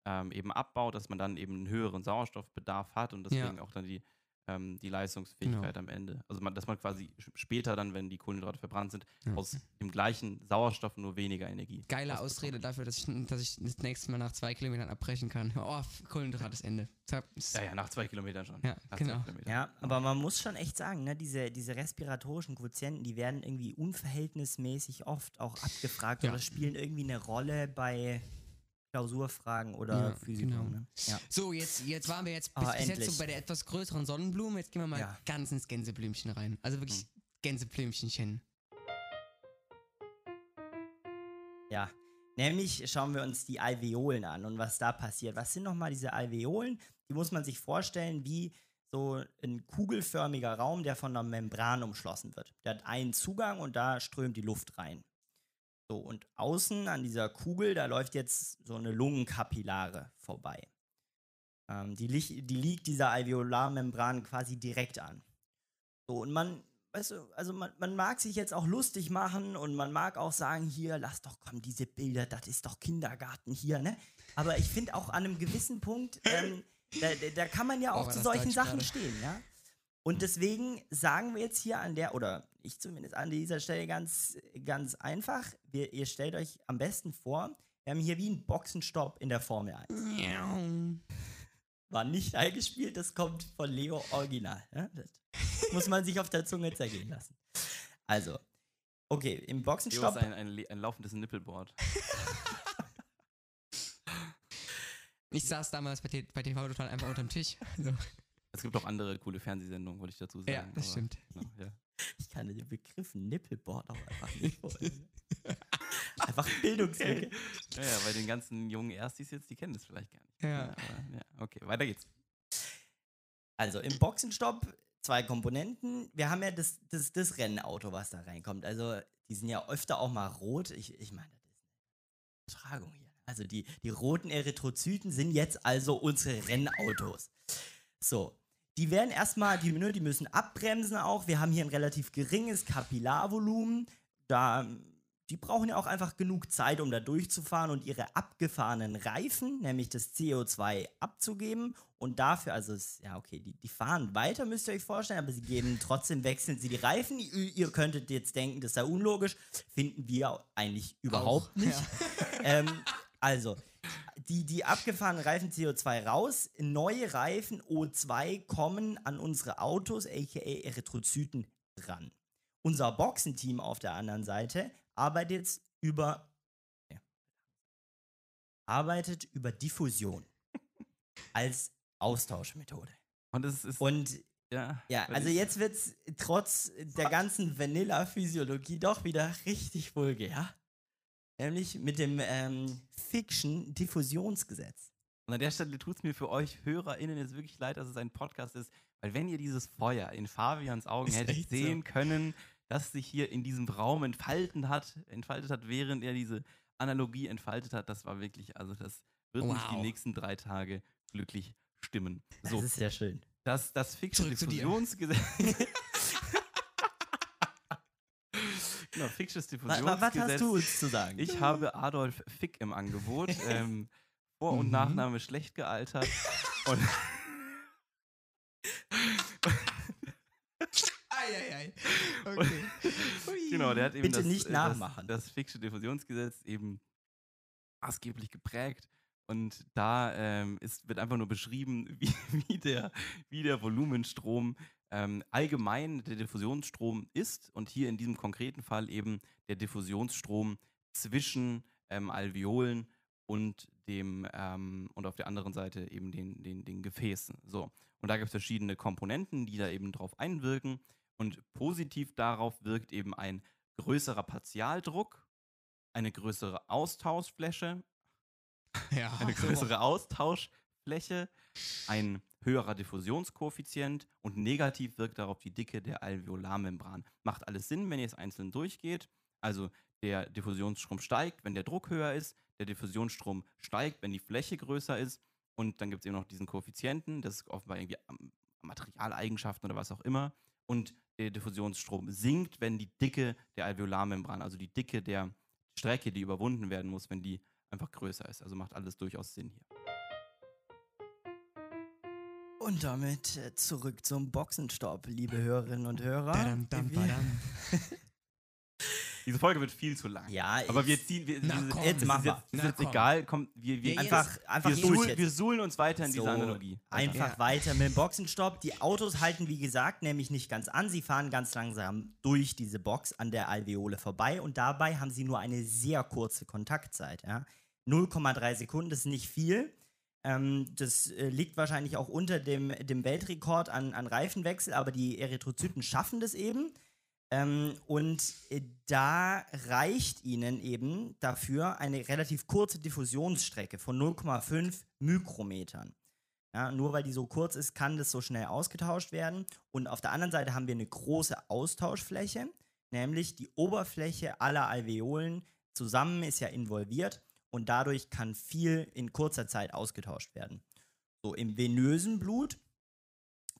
ähm, eben abbaut, dass man dann eben einen höheren Sauerstoffbedarf hat und deswegen Ja. auch dann die, ähm, die Leistungsfähigkeit am Ende. Also man, dass man quasi später dann, wenn die Kohlenhydrate verbrannt sind, Ja. aus dem gleichen Sauerstoff nur weniger Energie. Geile. Ausrede dafür, dass ich, dass ich das nächste Mal nach zwei Kilometern abbrechen kann. Oh, Kohlenhydrat ist Ende. Ja, ja, nach zwei Kilometern schon. Ja, Nach genau. Ja, aber man muss schon echt sagen, ne, diese, diese respiratorischen Quotienten, die werden irgendwie unverhältnismäßig oft auch abgefragt Ja. oder spielen irgendwie eine Rolle bei Klausurfragen oder Ja, Physikum. genau. Ne? Ja. So, jetzt, jetzt waren wir jetzt bis, bis jetzt so bei der etwas größeren Sonnenblume. Jetzt gehen wir mal Ja. ganz ins Gänseblümchen rein. Also wirklich Gänseblümchenchen. ja. Nämlich schauen wir uns die Alveolen an und was da passiert. Was sind nochmal diese Alveolen? Die muss man sich vorstellen wie so ein kugelförmiger Raum, der von einer Membran umschlossen wird. Der hat einen Zugang und da strömt die Luft rein. So, und außen an dieser Kugel, da läuft jetzt so eine Lungenkapillare vorbei. Ähm, die, die liegt dieser Alveolarmembran quasi direkt an. So, und man, weißt du, also man, man mag sich jetzt auch lustig machen und man mag auch sagen, hier, lass doch kommen, diese Bilder, das ist doch Kindergarten hier, ne? Aber ich finde auch an einem gewissen Punkt, ähm, da, da, kann man ja Oh, auch war zu solchen Sachen gerade. stehen, ja? Und deswegen sagen wir jetzt hier an der, oder ich zumindest an dieser Stelle ganz, ganz einfach, wir, ihr stellt euch am besten vor, wir haben hier wie einen Boxenstopp in der Formel 1. War nicht eingespielt, das kommt von Leo Original. Ja? Das muss man sich auf der Zunge zergehen lassen. Also, okay, im Leo ist Boxenstopp. ein, ein, ein laufendes Nippelboard. Ich saß damals bei, bei TV Total einfach unterm Tisch. Also, Es gibt auch andere coole Fernsehsendungen, wollte ich dazu sagen. ja, das aber- stimmt. Genau, ja. Ich kann den Begriff Nippelboard auch einfach nicht vorstellen. einfach Bildungslücke. Ja, ja, bei den ganzen jungen Erstis jetzt, die kennen das vielleicht gar nicht. Ja. aber, ja. Okay, weiter geht's. Also im Boxenstopp zwei Komponenten. Wir haben ja das, das, das Rennauto, was da reinkommt. Also die sind ja öfter auch mal rot. Ich, ich meine, das ist eine Übertragung hier. Also die, die roten Erythrozyten sind jetzt also unsere Rennautos. So. Die werden erstmal, die, die müssen abbremsen auch. Wir haben hier ein relativ geringes Kapillarvolumen. Da, die brauchen ja auch einfach genug Zeit, um da durchzufahren und ihre abgefahrenen Reifen, nämlich das CO2, abzugeben. Und dafür, also, ja, okay, die, die fahren weiter, müsst ihr euch vorstellen, aber sie geben trotzdem, wechseln sie die Reifen. Ihr, ihr könntet jetzt denken, das sei unlogisch. Finden wir eigentlich überhaupt Auch, nicht. Ja. ähm, also, die, die abgefahrenen Reifen CO2 raus, neue Reifen O2 kommen an unsere Autos, aka Erythrozyten, ran. Unser Boxenteam auf der anderen Seite arbeitet jetzt über arbeitet über Diffusion als Austauschmethode. Und es ist. Und ja, ja, also jetzt wird's trotz der ganzen Vanilla-Physiologie doch wieder richtig vulgär. Nämlich mit dem ähm, Fiction-Diffusionsgesetz. Und an der Stelle tut es mir für euch HörerInnen jetzt wirklich leid, dass es ein Podcast ist, weil wenn ihr dieses Feuer in Fabians Augen Ist hättet echt so. sehen können, das sich hier in diesem Raum entfalten hat, entfaltet hat, während er diese Analogie entfaltet hat, das war wirklich, also das wird mich die Wow. nächsten drei Tage glücklich stimmen. Das So, ist sehr schön. das, das Zurück zu dir. Fiction-Diffusionsgesetz. Genau, Ficksches Wa- wa- Was hast Diffusionsgesetz. du uns zu sagen? Ich habe Adolf Fick im Angebot. ähm, Vor- und Mhm. Nachname schlecht gealtert. und Eieiei. Okay. Genau, der hat eben Bitte das, nicht äh, nachmachen. Das, das Ficksche Diffusionsgesetz eben maßgeblich geprägt. Und da ähm, ist, wird einfach nur beschrieben, wie, wie, der, wie der Volumenstrom ähm, allgemein der Diffusionsstrom ist. Und hier in diesem konkreten Fall eben der Diffusionsstrom zwischen ähm, Alveolen und dem ähm, und auf der anderen Seite eben den, den, den Gefäßen. So. Und da gibt es verschiedene Komponenten, die da eben drauf einwirken. Und positiv darauf wirkt eben ein größerer Partialdruck, eine größere Austauschfläche, Ja, eine größere Austauschfläche, ein höherer Diffusionskoeffizient und negativ wirkt darauf die Dicke der Alveolarmembran. Macht alles Sinn, wenn ihr es einzeln durchgeht. Also der Diffusionsstrom steigt, wenn der Druck höher ist, der Diffusionsstrom steigt, wenn die Fläche größer ist und dann gibt es eben noch diesen Koeffizienten, das ist offenbar irgendwie Materialeigenschaften oder was auch immer und der Diffusionsstrom sinkt, wenn die Dicke der Alveolarmembran, also die Dicke der Strecke, die überwunden werden muss, wenn die einfach größer ist. Also macht alles durchaus Sinn hier. Und damit äh, zurück zum Boxenstopp, liebe Hörerinnen und Hörer. Dadam, dam, Wir- badam. Diese Folge wird viel zu lang. Ja, Aber wir ziehen, wir, Na komm, jetzt, mach ist mal. jetzt, ist jetzt egal, komm, wir, wir, Ja, wir, einfach, einfach wir, jetzt. wir suhlen uns weiter in So, dieser Analogie. Einfach Ja. weiter mit dem Boxenstopp. Die Autos halten, wie gesagt, nämlich nicht ganz an. Sie fahren ganz langsam durch diese Box an der Alveole vorbei und dabei haben sie nur eine sehr kurze Kontaktzeit. Ja? 0,3 Sekunden, das ist nicht viel. Ähm, das äh, liegt wahrscheinlich auch unter dem, dem Weltrekord an, an Reifenwechsel, aber die Erythrozyten schaffen das eben. Ähm, und äh, da reicht ihnen eben dafür eine relativ kurze Diffusionsstrecke von 0,5 Mikrometern. Ja, nur weil die so kurz ist, kann das so schnell ausgetauscht werden. Und auf der anderen Seite haben wir eine große Austauschfläche, nämlich die Oberfläche aller Alveolen zusammen ist ja involviert und dadurch kann viel in kurzer Zeit ausgetauscht werden. So im venösen Blut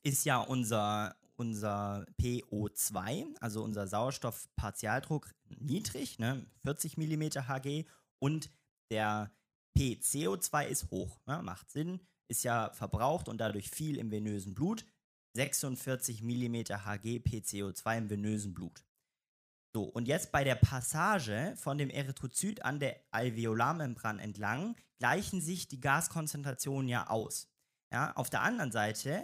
ist ja unser, unser PO2, also unser Sauerstoffpartialdruck, niedrig, ne? 40 mm Hg und der PCO2 ist hoch. Ne? Macht Sinn, ist ja verbraucht und dadurch viel im venösen Blut. 46 mm Hg PCO2 im venösen Blut. So, und jetzt bei der Passage von dem Erythrozyt an der Alveolarmembran entlang gleichen sich die Gaskonzentrationen ja aus. Ja, auf der anderen Seite,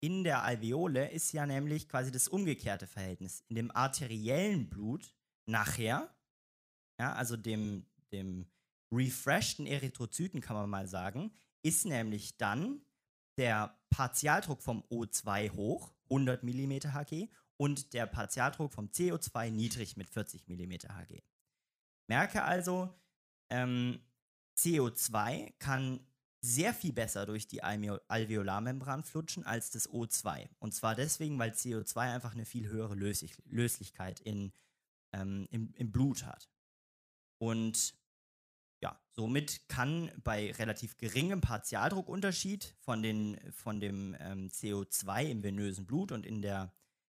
in der Alveole, ist ja nämlich quasi das umgekehrte Verhältnis. In dem arteriellen Blut nachher, ja, also dem, dem refreshten Erythrozyten kann man mal sagen, ist nämlich dann der Partialdruck vom O2 hoch, 100 mm Hg, und der Partialdruck vom CO2 niedrig mit 40 mm Hg. Merke also, ähm, CO2 kann sehr viel besser durch die Alveo- Alveolarmembran flutschen als das O2. Und zwar deswegen, weil CO2 einfach eine viel höhere Löslich Löslichkeit in, ähm, im, im Blut hat. Und ja, somit kann bei relativ geringem Partialdruckunterschied von, den, von dem ähm, CO2 im venösen Blut und in der,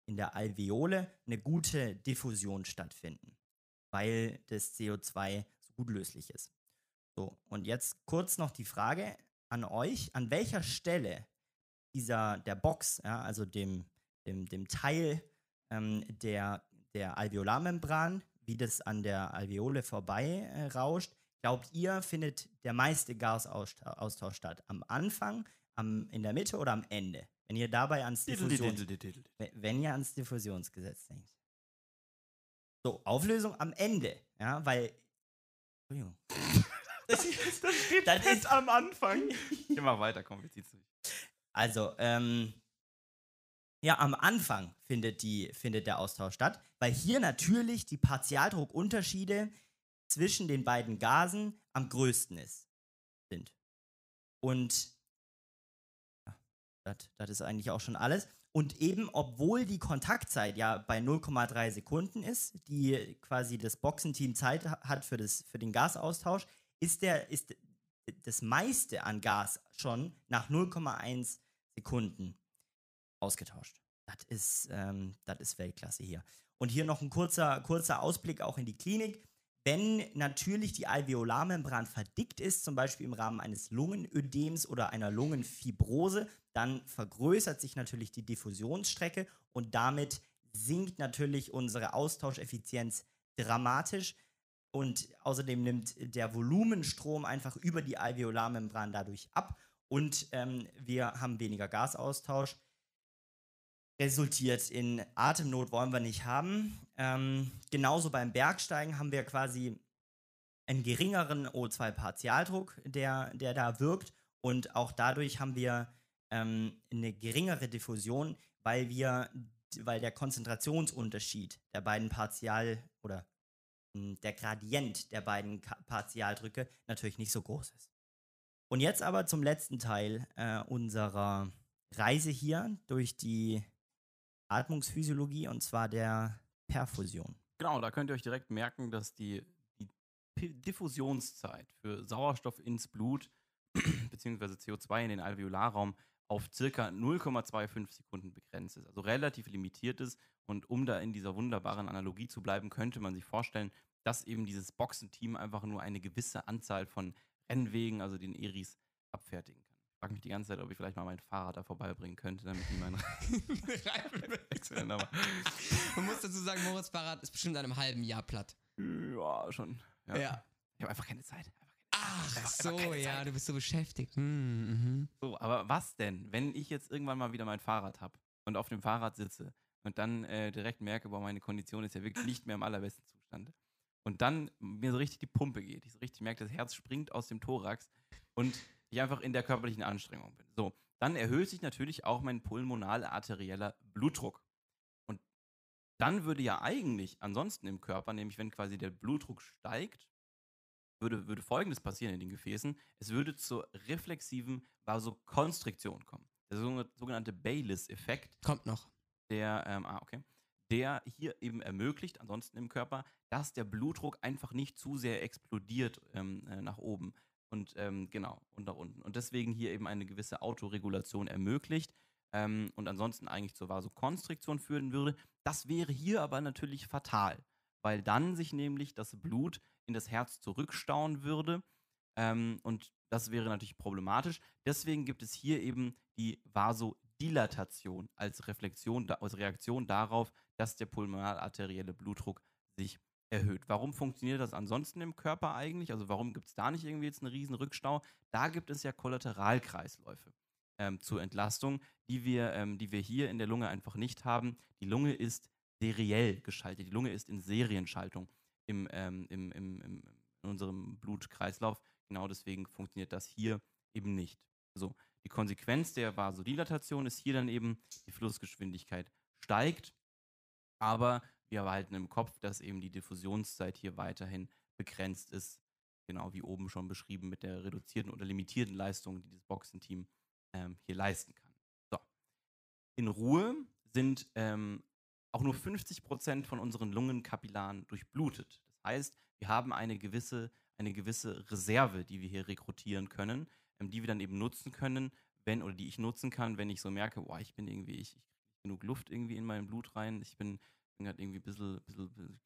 in der Alveole eine gute Diffusion stattfinden, weil das CO2 so gut löslich ist. So, und jetzt kurz noch die Frage an euch, an welcher Stelle dieser, der Box, ja, also dem, dem, dem Teil ähm, der, der Alveolarmembran, wie das an der Alveole vorbei äh, rauscht, glaubt ihr, findet der meiste Gasaustausch statt? Am Anfang, am, in der Mitte oder am Ende? Wenn ihr dabei ans, Diffusions wenn- ihr ans Diffusionsgesetz denkt. So, Auflösung am Ende, ja, weil. Entschuldigung. Das, das steht Das fest ist- am Anfang. Geh mal weiter, komm, wir ziehen's durch. Also, ähm, ja, am Anfang findet, die, findet der Austausch statt, weil hier natürlich die Partialdruckunterschiede zwischen den beiden Gasen am größten ist, sind. Und das ist eigentlich auch schon alles. Und eben, obwohl die Kontaktzeit ja bei 0,3 Sekunden ist, die quasi das Boxenteam Zeit ha- hat für, das, für den Gasaustausch, ist, der, ist das meiste an Gas schon nach 0,1 Sekunden ausgetauscht. Das ist, ähm, das ist Weltklasse hier. Und hier noch ein kurzer, kurzer Ausblick auch in die Klinik. Wenn natürlich die Alveolarmembran verdickt ist, zum Beispiel im Rahmen eines Lungenödems oder einer Lungenfibrose, dann vergrößert sich natürlich die Diffusionsstrecke und damit sinkt natürlich unsere Austauscheffizienz dramatisch. Und außerdem nimmt der Volumenstrom einfach über die Alveolarmembran dadurch ab und ähm, wir haben weniger Gasaustausch. Resultiert in Atemnot wollen wir nicht haben. Ähm, genauso beim Bergsteigen haben wir quasi einen geringeren O2-Partialdruck, der, der da wirkt. Und auch dadurch haben wir ähm, eine geringere Diffusion, weil wir, weil der Konzentrationsunterschied der beiden Partial- oder hm, der Gradient der beiden Partialdrücke natürlich nicht so groß ist. Und jetzt aber zum letzten Teil äh, unserer Reise hier durch die Atmungsphysiologie und zwar der Perfusion. Genau, da könnt ihr euch direkt merken, dass die, die Diffusionszeit für Sauerstoff ins Blut bzw. CO2 in den Alveolarraum auf circa 0,25 Sekunden begrenzt ist, also relativ limitiert ist. Und um da in dieser wunderbaren Analogie zu bleiben, könnte man sich vorstellen, dass eben dieses Boxenteam einfach nur eine gewisse Anzahl von Rennwegen, also den Eris, abfertigen kann. Ich frage mich die ganze Zeit, ob ich vielleicht mal mein Fahrrad da vorbeibringen könnte, damit ich meinen Reifen wechseln. Aber Man muss dazu sagen, Moritz Fahrrad ist bestimmt in einem halben Jahr platt. Ja, schon. Ja. ja. Ich habe einfach keine Zeit. Ach einfach, so, ja, du bist so beschäftigt. Hm, mhm. So, aber was denn, wenn ich jetzt irgendwann mal wieder mein Fahrrad habe und auf dem Fahrrad sitze und dann äh, direkt merke, boah, meine Kondition ist ja wirklich nicht mehr im allerbesten Zustand und dann mir so richtig die Pumpe geht. Ich so richtig merke, das Herz springt aus dem Thorax und ich einfach in der körperlichen Anstrengung bin. So, dann erhöht sich natürlich auch mein pulmonal-arterieller Blutdruck. Und dann würde ja eigentlich ansonsten im Körper, nämlich wenn quasi der Blutdruck steigt, würde, würde Folgendes passieren in den Gefäßen. Es würde zur reflexiven Vasokonstriktion kommen. Der sogenannte Bayliss-Effekt. Kommt noch. Der, ähm, ah, okay der hier eben ermöglicht, ansonsten im Körper, dass der Blutdruck einfach nicht zu sehr explodiert ähm, äh, nach oben und ähm, genau und nach unten. Und deswegen hier eben eine gewisse Autoregulation ermöglicht ähm, und ansonsten eigentlich zur Vasokonstriktion führen würde. Das wäre hier aber natürlich fatal, weil dann sich nämlich das Blut in das Herz zurückstauen würde ähm, und das wäre natürlich problematisch. Deswegen gibt es hier eben die Vasodilatation als Reflexion, als Reaktion darauf, dass der pulmonalarterielle Blutdruck sich erhöht. Warum funktioniert das ansonsten im Körper eigentlich? Also warum gibt es da nicht irgendwie jetzt einen riesen Rückstau? Da gibt es ja Kollateralkreisläufe ähm, zur Entlastung, die wir, ähm, die wir hier in der Lunge einfach nicht haben. Die Lunge ist seriell geschaltet. Die Lunge ist in Serienschaltung im, ähm, im, im, im, in unserem Blutkreislauf. Genau deswegen funktioniert das hier eben nicht. So, die Konsequenz der Vasodilatation ist hier dann eben, die Flussgeschwindigkeit steigt aber wir behalten im Kopf, dass eben die Diffusionszeit hier weiterhin begrenzt ist. Genau wie oben schon beschrieben mit der reduzierten oder limitierten Leistung, die das Boxenteam ähm, hier leisten kann. So. In Ruhe sind ähm, auch nur 50 Prozent von unseren Lungenkapillaren durchblutet. Das heißt, wir haben eine gewisse, eine gewisse Reserve, die wir hier rekrutieren können, ähm, die wir dann eben nutzen können, wenn, oder die ich nutzen kann, wenn ich so merke, boah, ich bin irgendwie, ich, ich genug Luft irgendwie in mein Blut rein, ich bin, bin halt irgendwie ein bisschen, bisschen,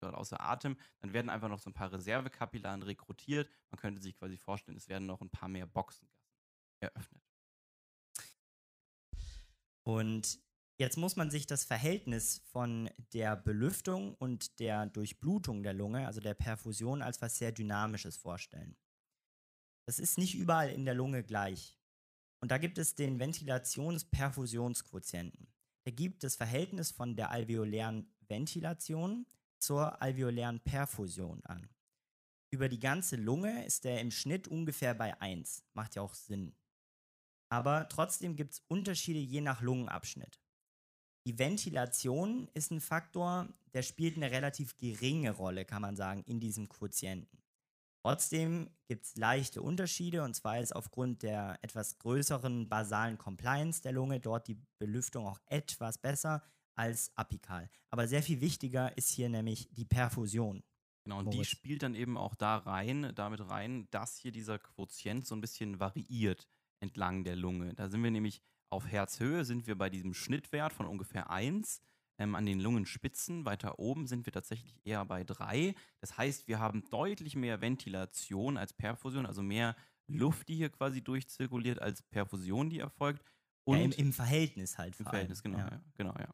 außer Atem, dann werden einfach noch so ein paar Reservekapillaren rekrutiert. Man könnte sich quasi vorstellen, es werden noch ein paar mehr Boxengassen eröffnet. Und jetzt muss man sich das Verhältnis von der Belüftung und der Durchblutung der Lunge, also der Perfusion, als was sehr Dynamisches vorstellen. Das ist nicht überall in der Lunge gleich. Und da gibt es den Ventilations-Perfusionsquotienten. Der gibt das Verhältnis von der alveolären Ventilation zur alveolären Perfusion an. Über die ganze Lunge ist der im Schnitt ungefähr bei 1. Macht ja auch Sinn. Aber trotzdem gibt es Unterschiede je nach Lungenabschnitt. Die Ventilation ist ein Faktor, der spielt eine relativ geringe Rolle, kann man sagen, in diesem Quotienten. Trotzdem gibt es leichte Unterschiede und zwar ist aufgrund der etwas größeren basalen Compliance der Lunge dort die Belüftung auch etwas besser als apikal. Aber sehr viel wichtiger ist hier nämlich die Perfusion. Genau, und die spielt dann eben auch da rein, damit rein, dass hier dieser Quotient so ein bisschen variiert entlang der Lunge. Da sind wir nämlich auf Herzhöhe, sind wir bei diesem Schnittwert von ungefähr 1. Ähm, an den Lungenspitzen weiter oben sind wir tatsächlich eher bei drei. Das heißt, wir haben deutlich mehr Ventilation als Perfusion, also mehr Luft, die hier quasi durchzirkuliert, als Perfusion, die erfolgt. Und ja, im, im, Verhältnis halt. Im Verhältnis, genau, ja. ja. genau, ja.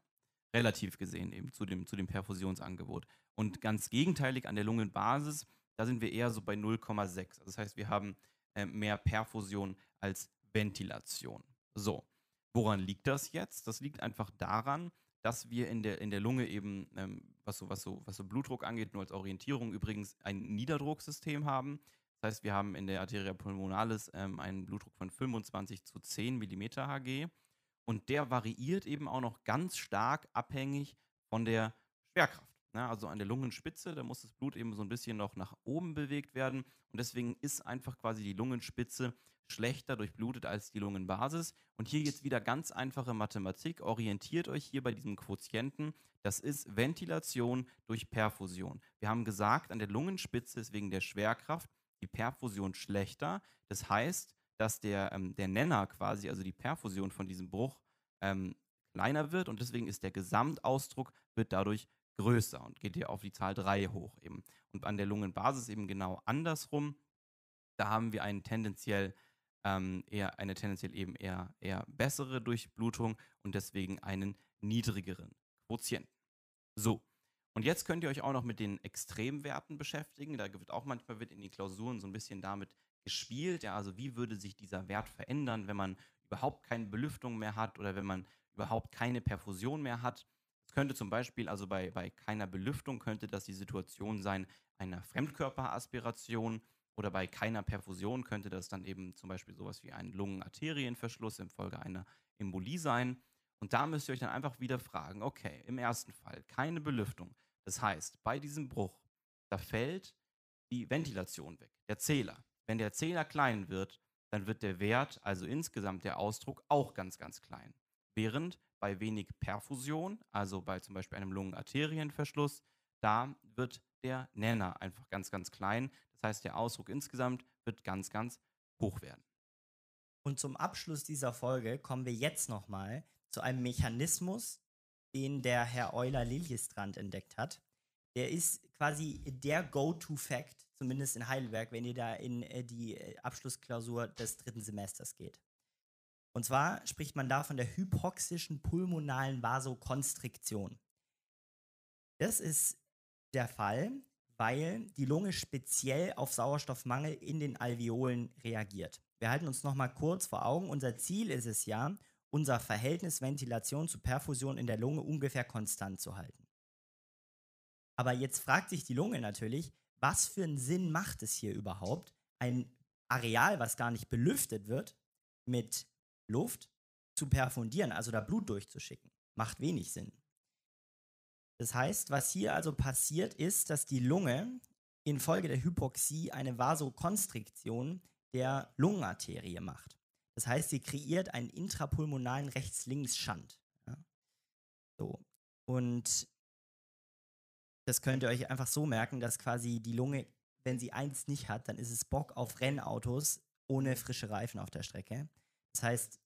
Relativ gesehen eben zu dem, zu dem Perfusionsangebot. Und ganz gegenteilig an der Lungenbasis, da sind wir eher so bei 0,6. Also das heißt, wir haben äh, mehr Perfusion als Ventilation. So, woran liegt das jetzt? Das liegt einfach daran, dass wir in der, in der Lunge eben, ähm, was, so, was, so, was so Blutdruck angeht, nur als Orientierung übrigens ein Niederdrucksystem haben. Das heißt, wir haben in der Arteria pulmonalis ähm, einen Blutdruck von 25 zu 10 mm Hg. Und der variiert eben auch noch ganz stark abhängig von der Schwerkraft. Ne? Also an der Lungenspitze, da muss das Blut eben so ein bisschen noch nach oben bewegt werden. Und deswegen ist einfach quasi die Lungenspitze schlechter durchblutet als die Lungenbasis. Und hier jetzt wieder ganz einfache Mathematik. Orientiert euch hier bei diesem Quotienten. Das ist Ventilation durch Perfusion. Wir haben gesagt, an der Lungenspitze ist wegen der Schwerkraft die Perfusion schlechter. Das heißt, dass der, ähm, der Nenner quasi, also die Perfusion von diesem Bruch, ähm, kleiner wird und deswegen ist der Gesamtausdruck wird dadurch größer und geht hier auf die Zahl 3 hoch eben. Und an der Lungenbasis eben genau andersrum. Da haben wir einen tendenziell ähm, eher eine tendenziell eben eher, eher bessere Durchblutung und deswegen einen niedrigeren Quotienten. So. Und jetzt könnt ihr euch auch noch mit den Extremwerten beschäftigen. Da wird auch manchmal wird in den Klausuren so ein bisschen damit gespielt. Ja, also wie würde sich dieser Wert verändern, wenn man überhaupt keine Belüftung mehr hat oder wenn man überhaupt keine Perfusion mehr hat. Es könnte zum Beispiel, also bei, bei keiner Belüftung könnte das die Situation sein einer Fremdkörperaspiration oder bei keiner Perfusion könnte das dann eben zum Beispiel sowas wie ein Lungenarterienverschluss infolge einer Embolie sein. Und da müsst ihr euch dann einfach wieder fragen, okay, im ersten Fall keine Belüftung. Das heißt, bei diesem Bruch, da fällt die Ventilation weg, der Zähler. Wenn der Zähler klein wird, dann wird der Wert, also insgesamt der Ausdruck, auch ganz, ganz klein. Während bei wenig Perfusion, also bei zum Beispiel einem Lungenarterienverschluss, da wird der Nenner einfach ganz, ganz klein. Das heißt, der Ausdruck insgesamt wird ganz, ganz hoch werden. Und zum Abschluss dieser Folge kommen wir jetzt nochmal zu einem Mechanismus, den der Herr Euler-Liljestrand entdeckt hat. Der ist quasi der Go-To-Fact, zumindest in Heidelberg, wenn ihr da in äh, die äh, Abschlussklausur des dritten Semesters geht. Und zwar spricht man da von der hypoxischen pulmonalen Vasokonstriktion. Das ist der Fall, weil die Lunge speziell auf Sauerstoffmangel in den Alveolen reagiert. Wir halten uns noch mal kurz vor Augen. Unser Ziel ist es ja, unser Verhältnis Ventilation zu Perfusion in der Lunge ungefähr konstant zu halten. Aber jetzt fragt sich die Lunge natürlich, was für einen Sinn macht es hier überhaupt, ein Areal, was gar nicht belüftet wird, mit Luft zu perfundieren, also da Blut durchzuschicken? Macht wenig Sinn. Das heißt, was hier also passiert ist, dass die Lunge infolge der Hypoxie eine Vasokonstriktion der Lungenarterie macht. Das heißt, sie kreiert einen intrapulmonalen Rechts-Links-Schand. Ja? So. Und das könnt ihr euch einfach so merken, dass quasi die Lunge, wenn sie eins nicht hat, dann ist es Bock auf Rennautos ohne frische Reifen auf der Strecke. Das heißt,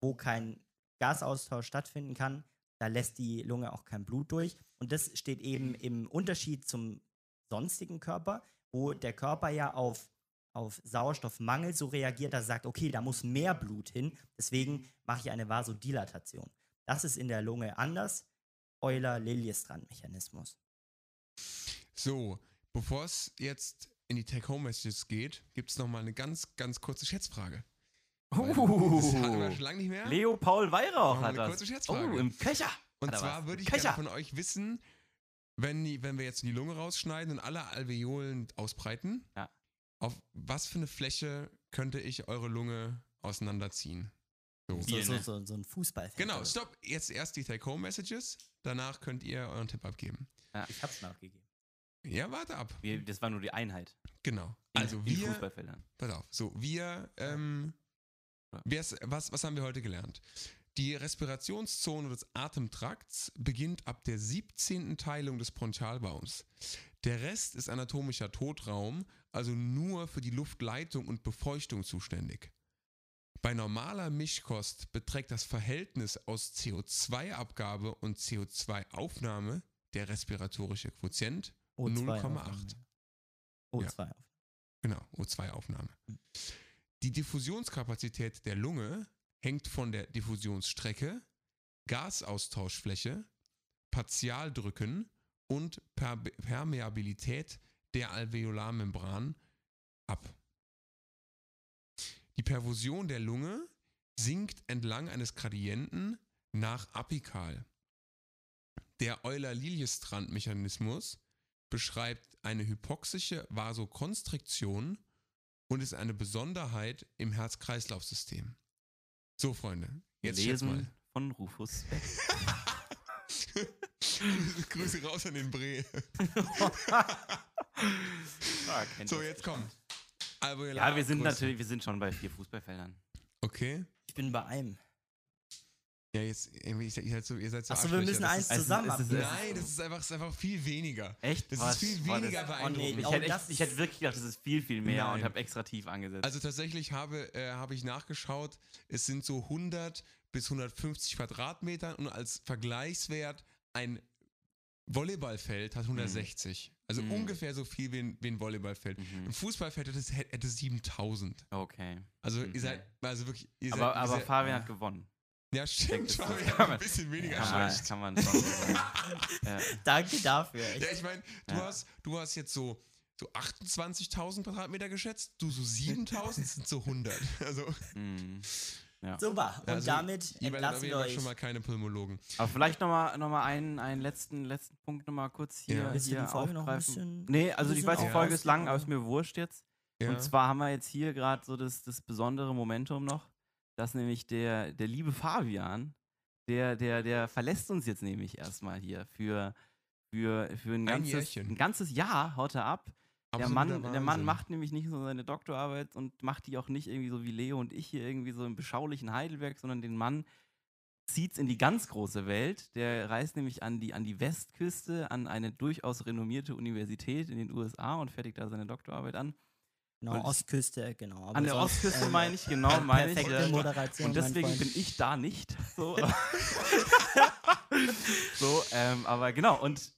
wo kein Gasaustausch stattfinden kann, da lässt die Lunge auch kein Blut durch. Und das steht eben im Unterschied zum sonstigen Körper, wo der Körper ja auf, auf Sauerstoffmangel so reagiert, dass er sagt, okay, da muss mehr Blut hin, deswegen mache ich eine Vasodilatation. Das ist in der Lunge anders. Euler-Liljestrand-Mechanismus. So, bevor es jetzt in die Take-Home-Messages geht, gibt es nochmal eine ganz, ganz kurze Schätzfrage. Uh, das hatten wir schon lange nicht mehr. Leo Paul Weihrauch hat das. Kurze Schätzfrage. Oh, im Köcher. Und zwar würde ich Köcher. gerne von euch wissen, wenn, die, wenn wir jetzt die Lunge rausschneiden und alle Alveolen ausbreiten, ja. auf was für eine Fläche könnte ich eure Lunge auseinanderziehen? So, so, so, so, so ein Fußballfeld. Genau, stopp. Jetzt erst die Take-Home-Messages. Danach könnt ihr euren Tipp abgeben. Ja, ich hab's nachgegeben. Ja, warte ab. Wir, das war nur die Einheit. Genau. In, also in wir. Fußballfeldern. Pass auf. So, wir. Ähm, was, was haben wir heute gelernt? Die Respirationszone des Atemtrakts beginnt ab der 17. Teilung des Bronchialbaums. Der Rest ist anatomischer Totraum, also nur für die Luftleitung und Befeuchtung zuständig. Bei normaler Mischkost beträgt das Verhältnis aus CO2-Abgabe und CO2-Aufnahme der respiratorische Quotient O2 0,8. Aufnahme. O2 auf. Genau, O2-Aufnahme. Die Diffusionskapazität der Lunge hängt von der Diffusionsstrecke, Gasaustauschfläche, Partialdrücken und per Permeabilität der Alveolarmembran ab. Die Perfusion der Lunge sinkt entlang eines Gradienten nach apikal. Der Euler-Liljestrand-Mechanismus beschreibt eine hypoxische Vasokonstriktion und ist eine Besonderheit im Herz-Kreislauf-System. So, Freunde, jetzt Lesen mal. von Rufus. Grüße raus an den Bre. Ah, So, jetzt komm. Ja, wir sind natürlich, wir sind schon bei vier Fußballfeldern. Okay. Ich bin bei einem. Ja, jetzt, seid ihr seid so, ihr seid so Achso, wir müssen eins ist, zusammen es ist- abgeben. Nein, das ist einfach, das ist einfach viel weniger. Echt? Das Was? ist viel weniger das- beeindruckend. Ich Oh, hätte, das echt, ich hätte wirklich gedacht, das ist viel, viel mehr Nein. und habe extra tief angesetzt. Also tatsächlich habe, äh, habe ich nachgeschaut, es sind so 100 bis 150 Quadratmetern und als Vergleichswert ein Volleyballfeld hat 160. Also Mhm. ungefähr so viel wie ein, wie ein Volleyballfeld. Mhm. Ein Fußballfeld hätte, hätte 7000. Okay. Also Mhm. ihr seid, also wirklich, ihr Aber, seid, ihr aber seid, Fabian hat gewonnen. Ja, stimmt, das Fabian kann man- ein bisschen weniger Ja, schlecht. kann man schon sagen. ja. Danke dafür. echt. Ja, ich meine, du, Ja. hast, du hast jetzt so, so 28.000 Quadratmeter geschätzt, du so 7.000, das sind so 100. Also, Mhm. Super. Und also damit entlassen wir euch. schon mal keine Pulmologen. Aber vielleicht nochmal noch mal einen, einen letzten, letzten Punkt nochmal kurz hier, Ja. Hier die Folge noch ein aufgreifen. bisschen- nee, also ich weiß, die Folge ist lang, aber ist mir wurscht jetzt. Ja. Und zwar haben wir jetzt hier gerade so das, das besondere Momentum noch, dass nämlich der, der liebe Fabian, der, der, der verlässt uns jetzt nämlich erstmal hier für, für, für ein, Ein ganzes, Jährchen. ein ganzes Jahr, haut er ab. Der Mann, der Mann macht nämlich nicht nur seine Doktorarbeit und macht die auch nicht irgendwie so wie Leo und ich hier irgendwie so im beschaulichen Heidelberg, sondern den Mann zieht's in die ganz große Welt. Der reist nämlich an die, an die Westküste, an eine durchaus renommierte Universität in den USA und fertigt da seine Doktorarbeit an. Genau, Ostküste, genau. An der sonst, Ostküste ähm, meine ich, genau, meine ich. Moderation. Und deswegen bin ich da nicht. So, so ähm, aber genau, und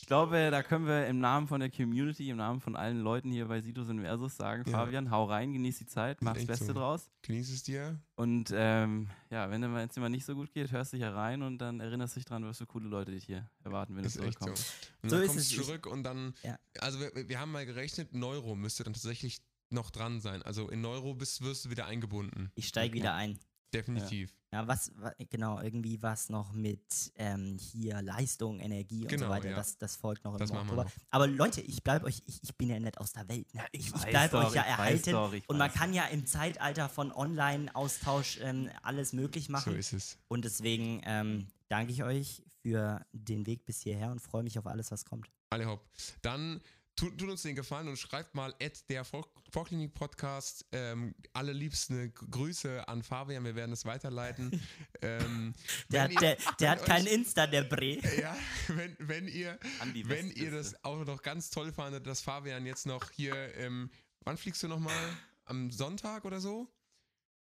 ich glaube, da können wir im Namen von der Community, im Namen von allen Leuten hier bei Situs Inversus sagen, Ja. Fabian, hau rein, genieß die Zeit, mach das Beste so. draus. Genieß es dir. Und ähm, ja, wenn es dir mal nicht so gut geht, hörst dich herein und dann erinnerst dich dran, was für coole Leute dich hier erwarten, wenn du ist so. zurückkommst. Und So dann ist kommst du es. zurück und dann, Ja. also wir, wir haben mal gerechnet, Neuro müsste dann tatsächlich noch dran sein. Also in Neuro bist, wirst du wieder eingebunden. Ich steige wieder ein. Definitiv. Ja, was, wa- genau, irgendwie was noch mit ähm, hier Leistung, Energie und Genau, so weiter. ja. Das, das folgt noch Das im Oktober. Aber Leute, ich bleibe euch, ich, ich bin ja nicht aus der Welt. Ne? Ich, ich weiß bleibe euch ja ich erhalten. doch, ich und man kann ja im Zeitalter von Online-Austausch ähm, alles möglich So machen. ist es. und deswegen ähm, danke ich euch für den Weg bis hierher und freue mich auf alles, was kommt. Alle hopp. Dann tut, tut uns den Gefallen und schreibt mal at der Vor- Vorklinik Podcast ähm, alle liebsten Grüße an Fabian. Wir werden es weiterleiten. ähm, Der, hat, der, ihr- der hat wenn kein euch- Insta, der Bre. Ja, wenn, wenn ihr Wenn ihr das auch noch ganz toll fandet, dass Fabian jetzt noch hier, ähm, wann fliegst du nochmal? Am Sonntag oder so?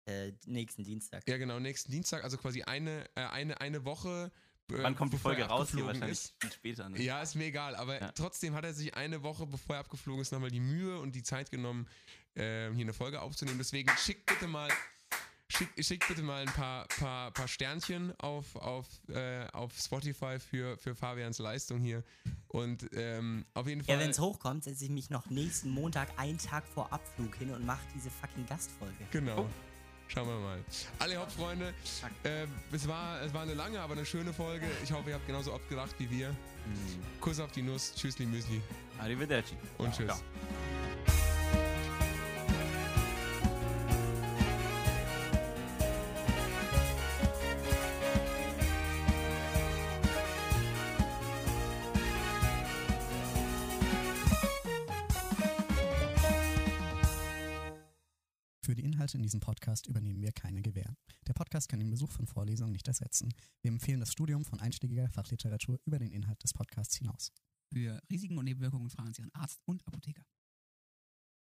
Äh, nächsten Dienstag. Ja, genau, nächsten Dienstag, also quasi eine, äh, eine, eine Woche. Äh, Wann kommt die Folge raus? Hier wahrscheinlich Ist. später. Ne? Ja, ist mir egal, aber Ja. trotzdem hat er sich eine Woche, bevor er abgeflogen ist, nochmal die Mühe und die Zeit genommen, äh, hier eine Folge aufzunehmen. Deswegen schickt bitte mal. Schickt schick bitte mal ein paar, paar, paar Sternchen auf, auf, äh, auf Spotify für, für Fabians Leistung hier. Und ähm, auf jeden Fall. Ja, wenn es hochkommt, setze ich mich noch nächsten Montag einen Tag vor Abflug hin und mache diese fucking Gastfolge. Genau. Schauen wir mal. Alle Hauptfreunde, äh, es, war, es war eine lange, aber eine schöne Folge. Ich hoffe, ihr habt genauso oft gelacht wie wir. Mhm. Kuss auf die Nuss, Tschüssli Müsli Arrivederci. und Tschüss. Ja. Inhalte in diesem Podcast übernehmen wir keine Gewähr. Der Podcast kann den Besuch von Vorlesungen nicht ersetzen. Wir empfehlen das Studium von einschlägiger Fachliteratur über den Inhalt des Podcasts hinaus. Für Risiken und Nebenwirkungen fragen Sie Ihren Arzt und Apotheker.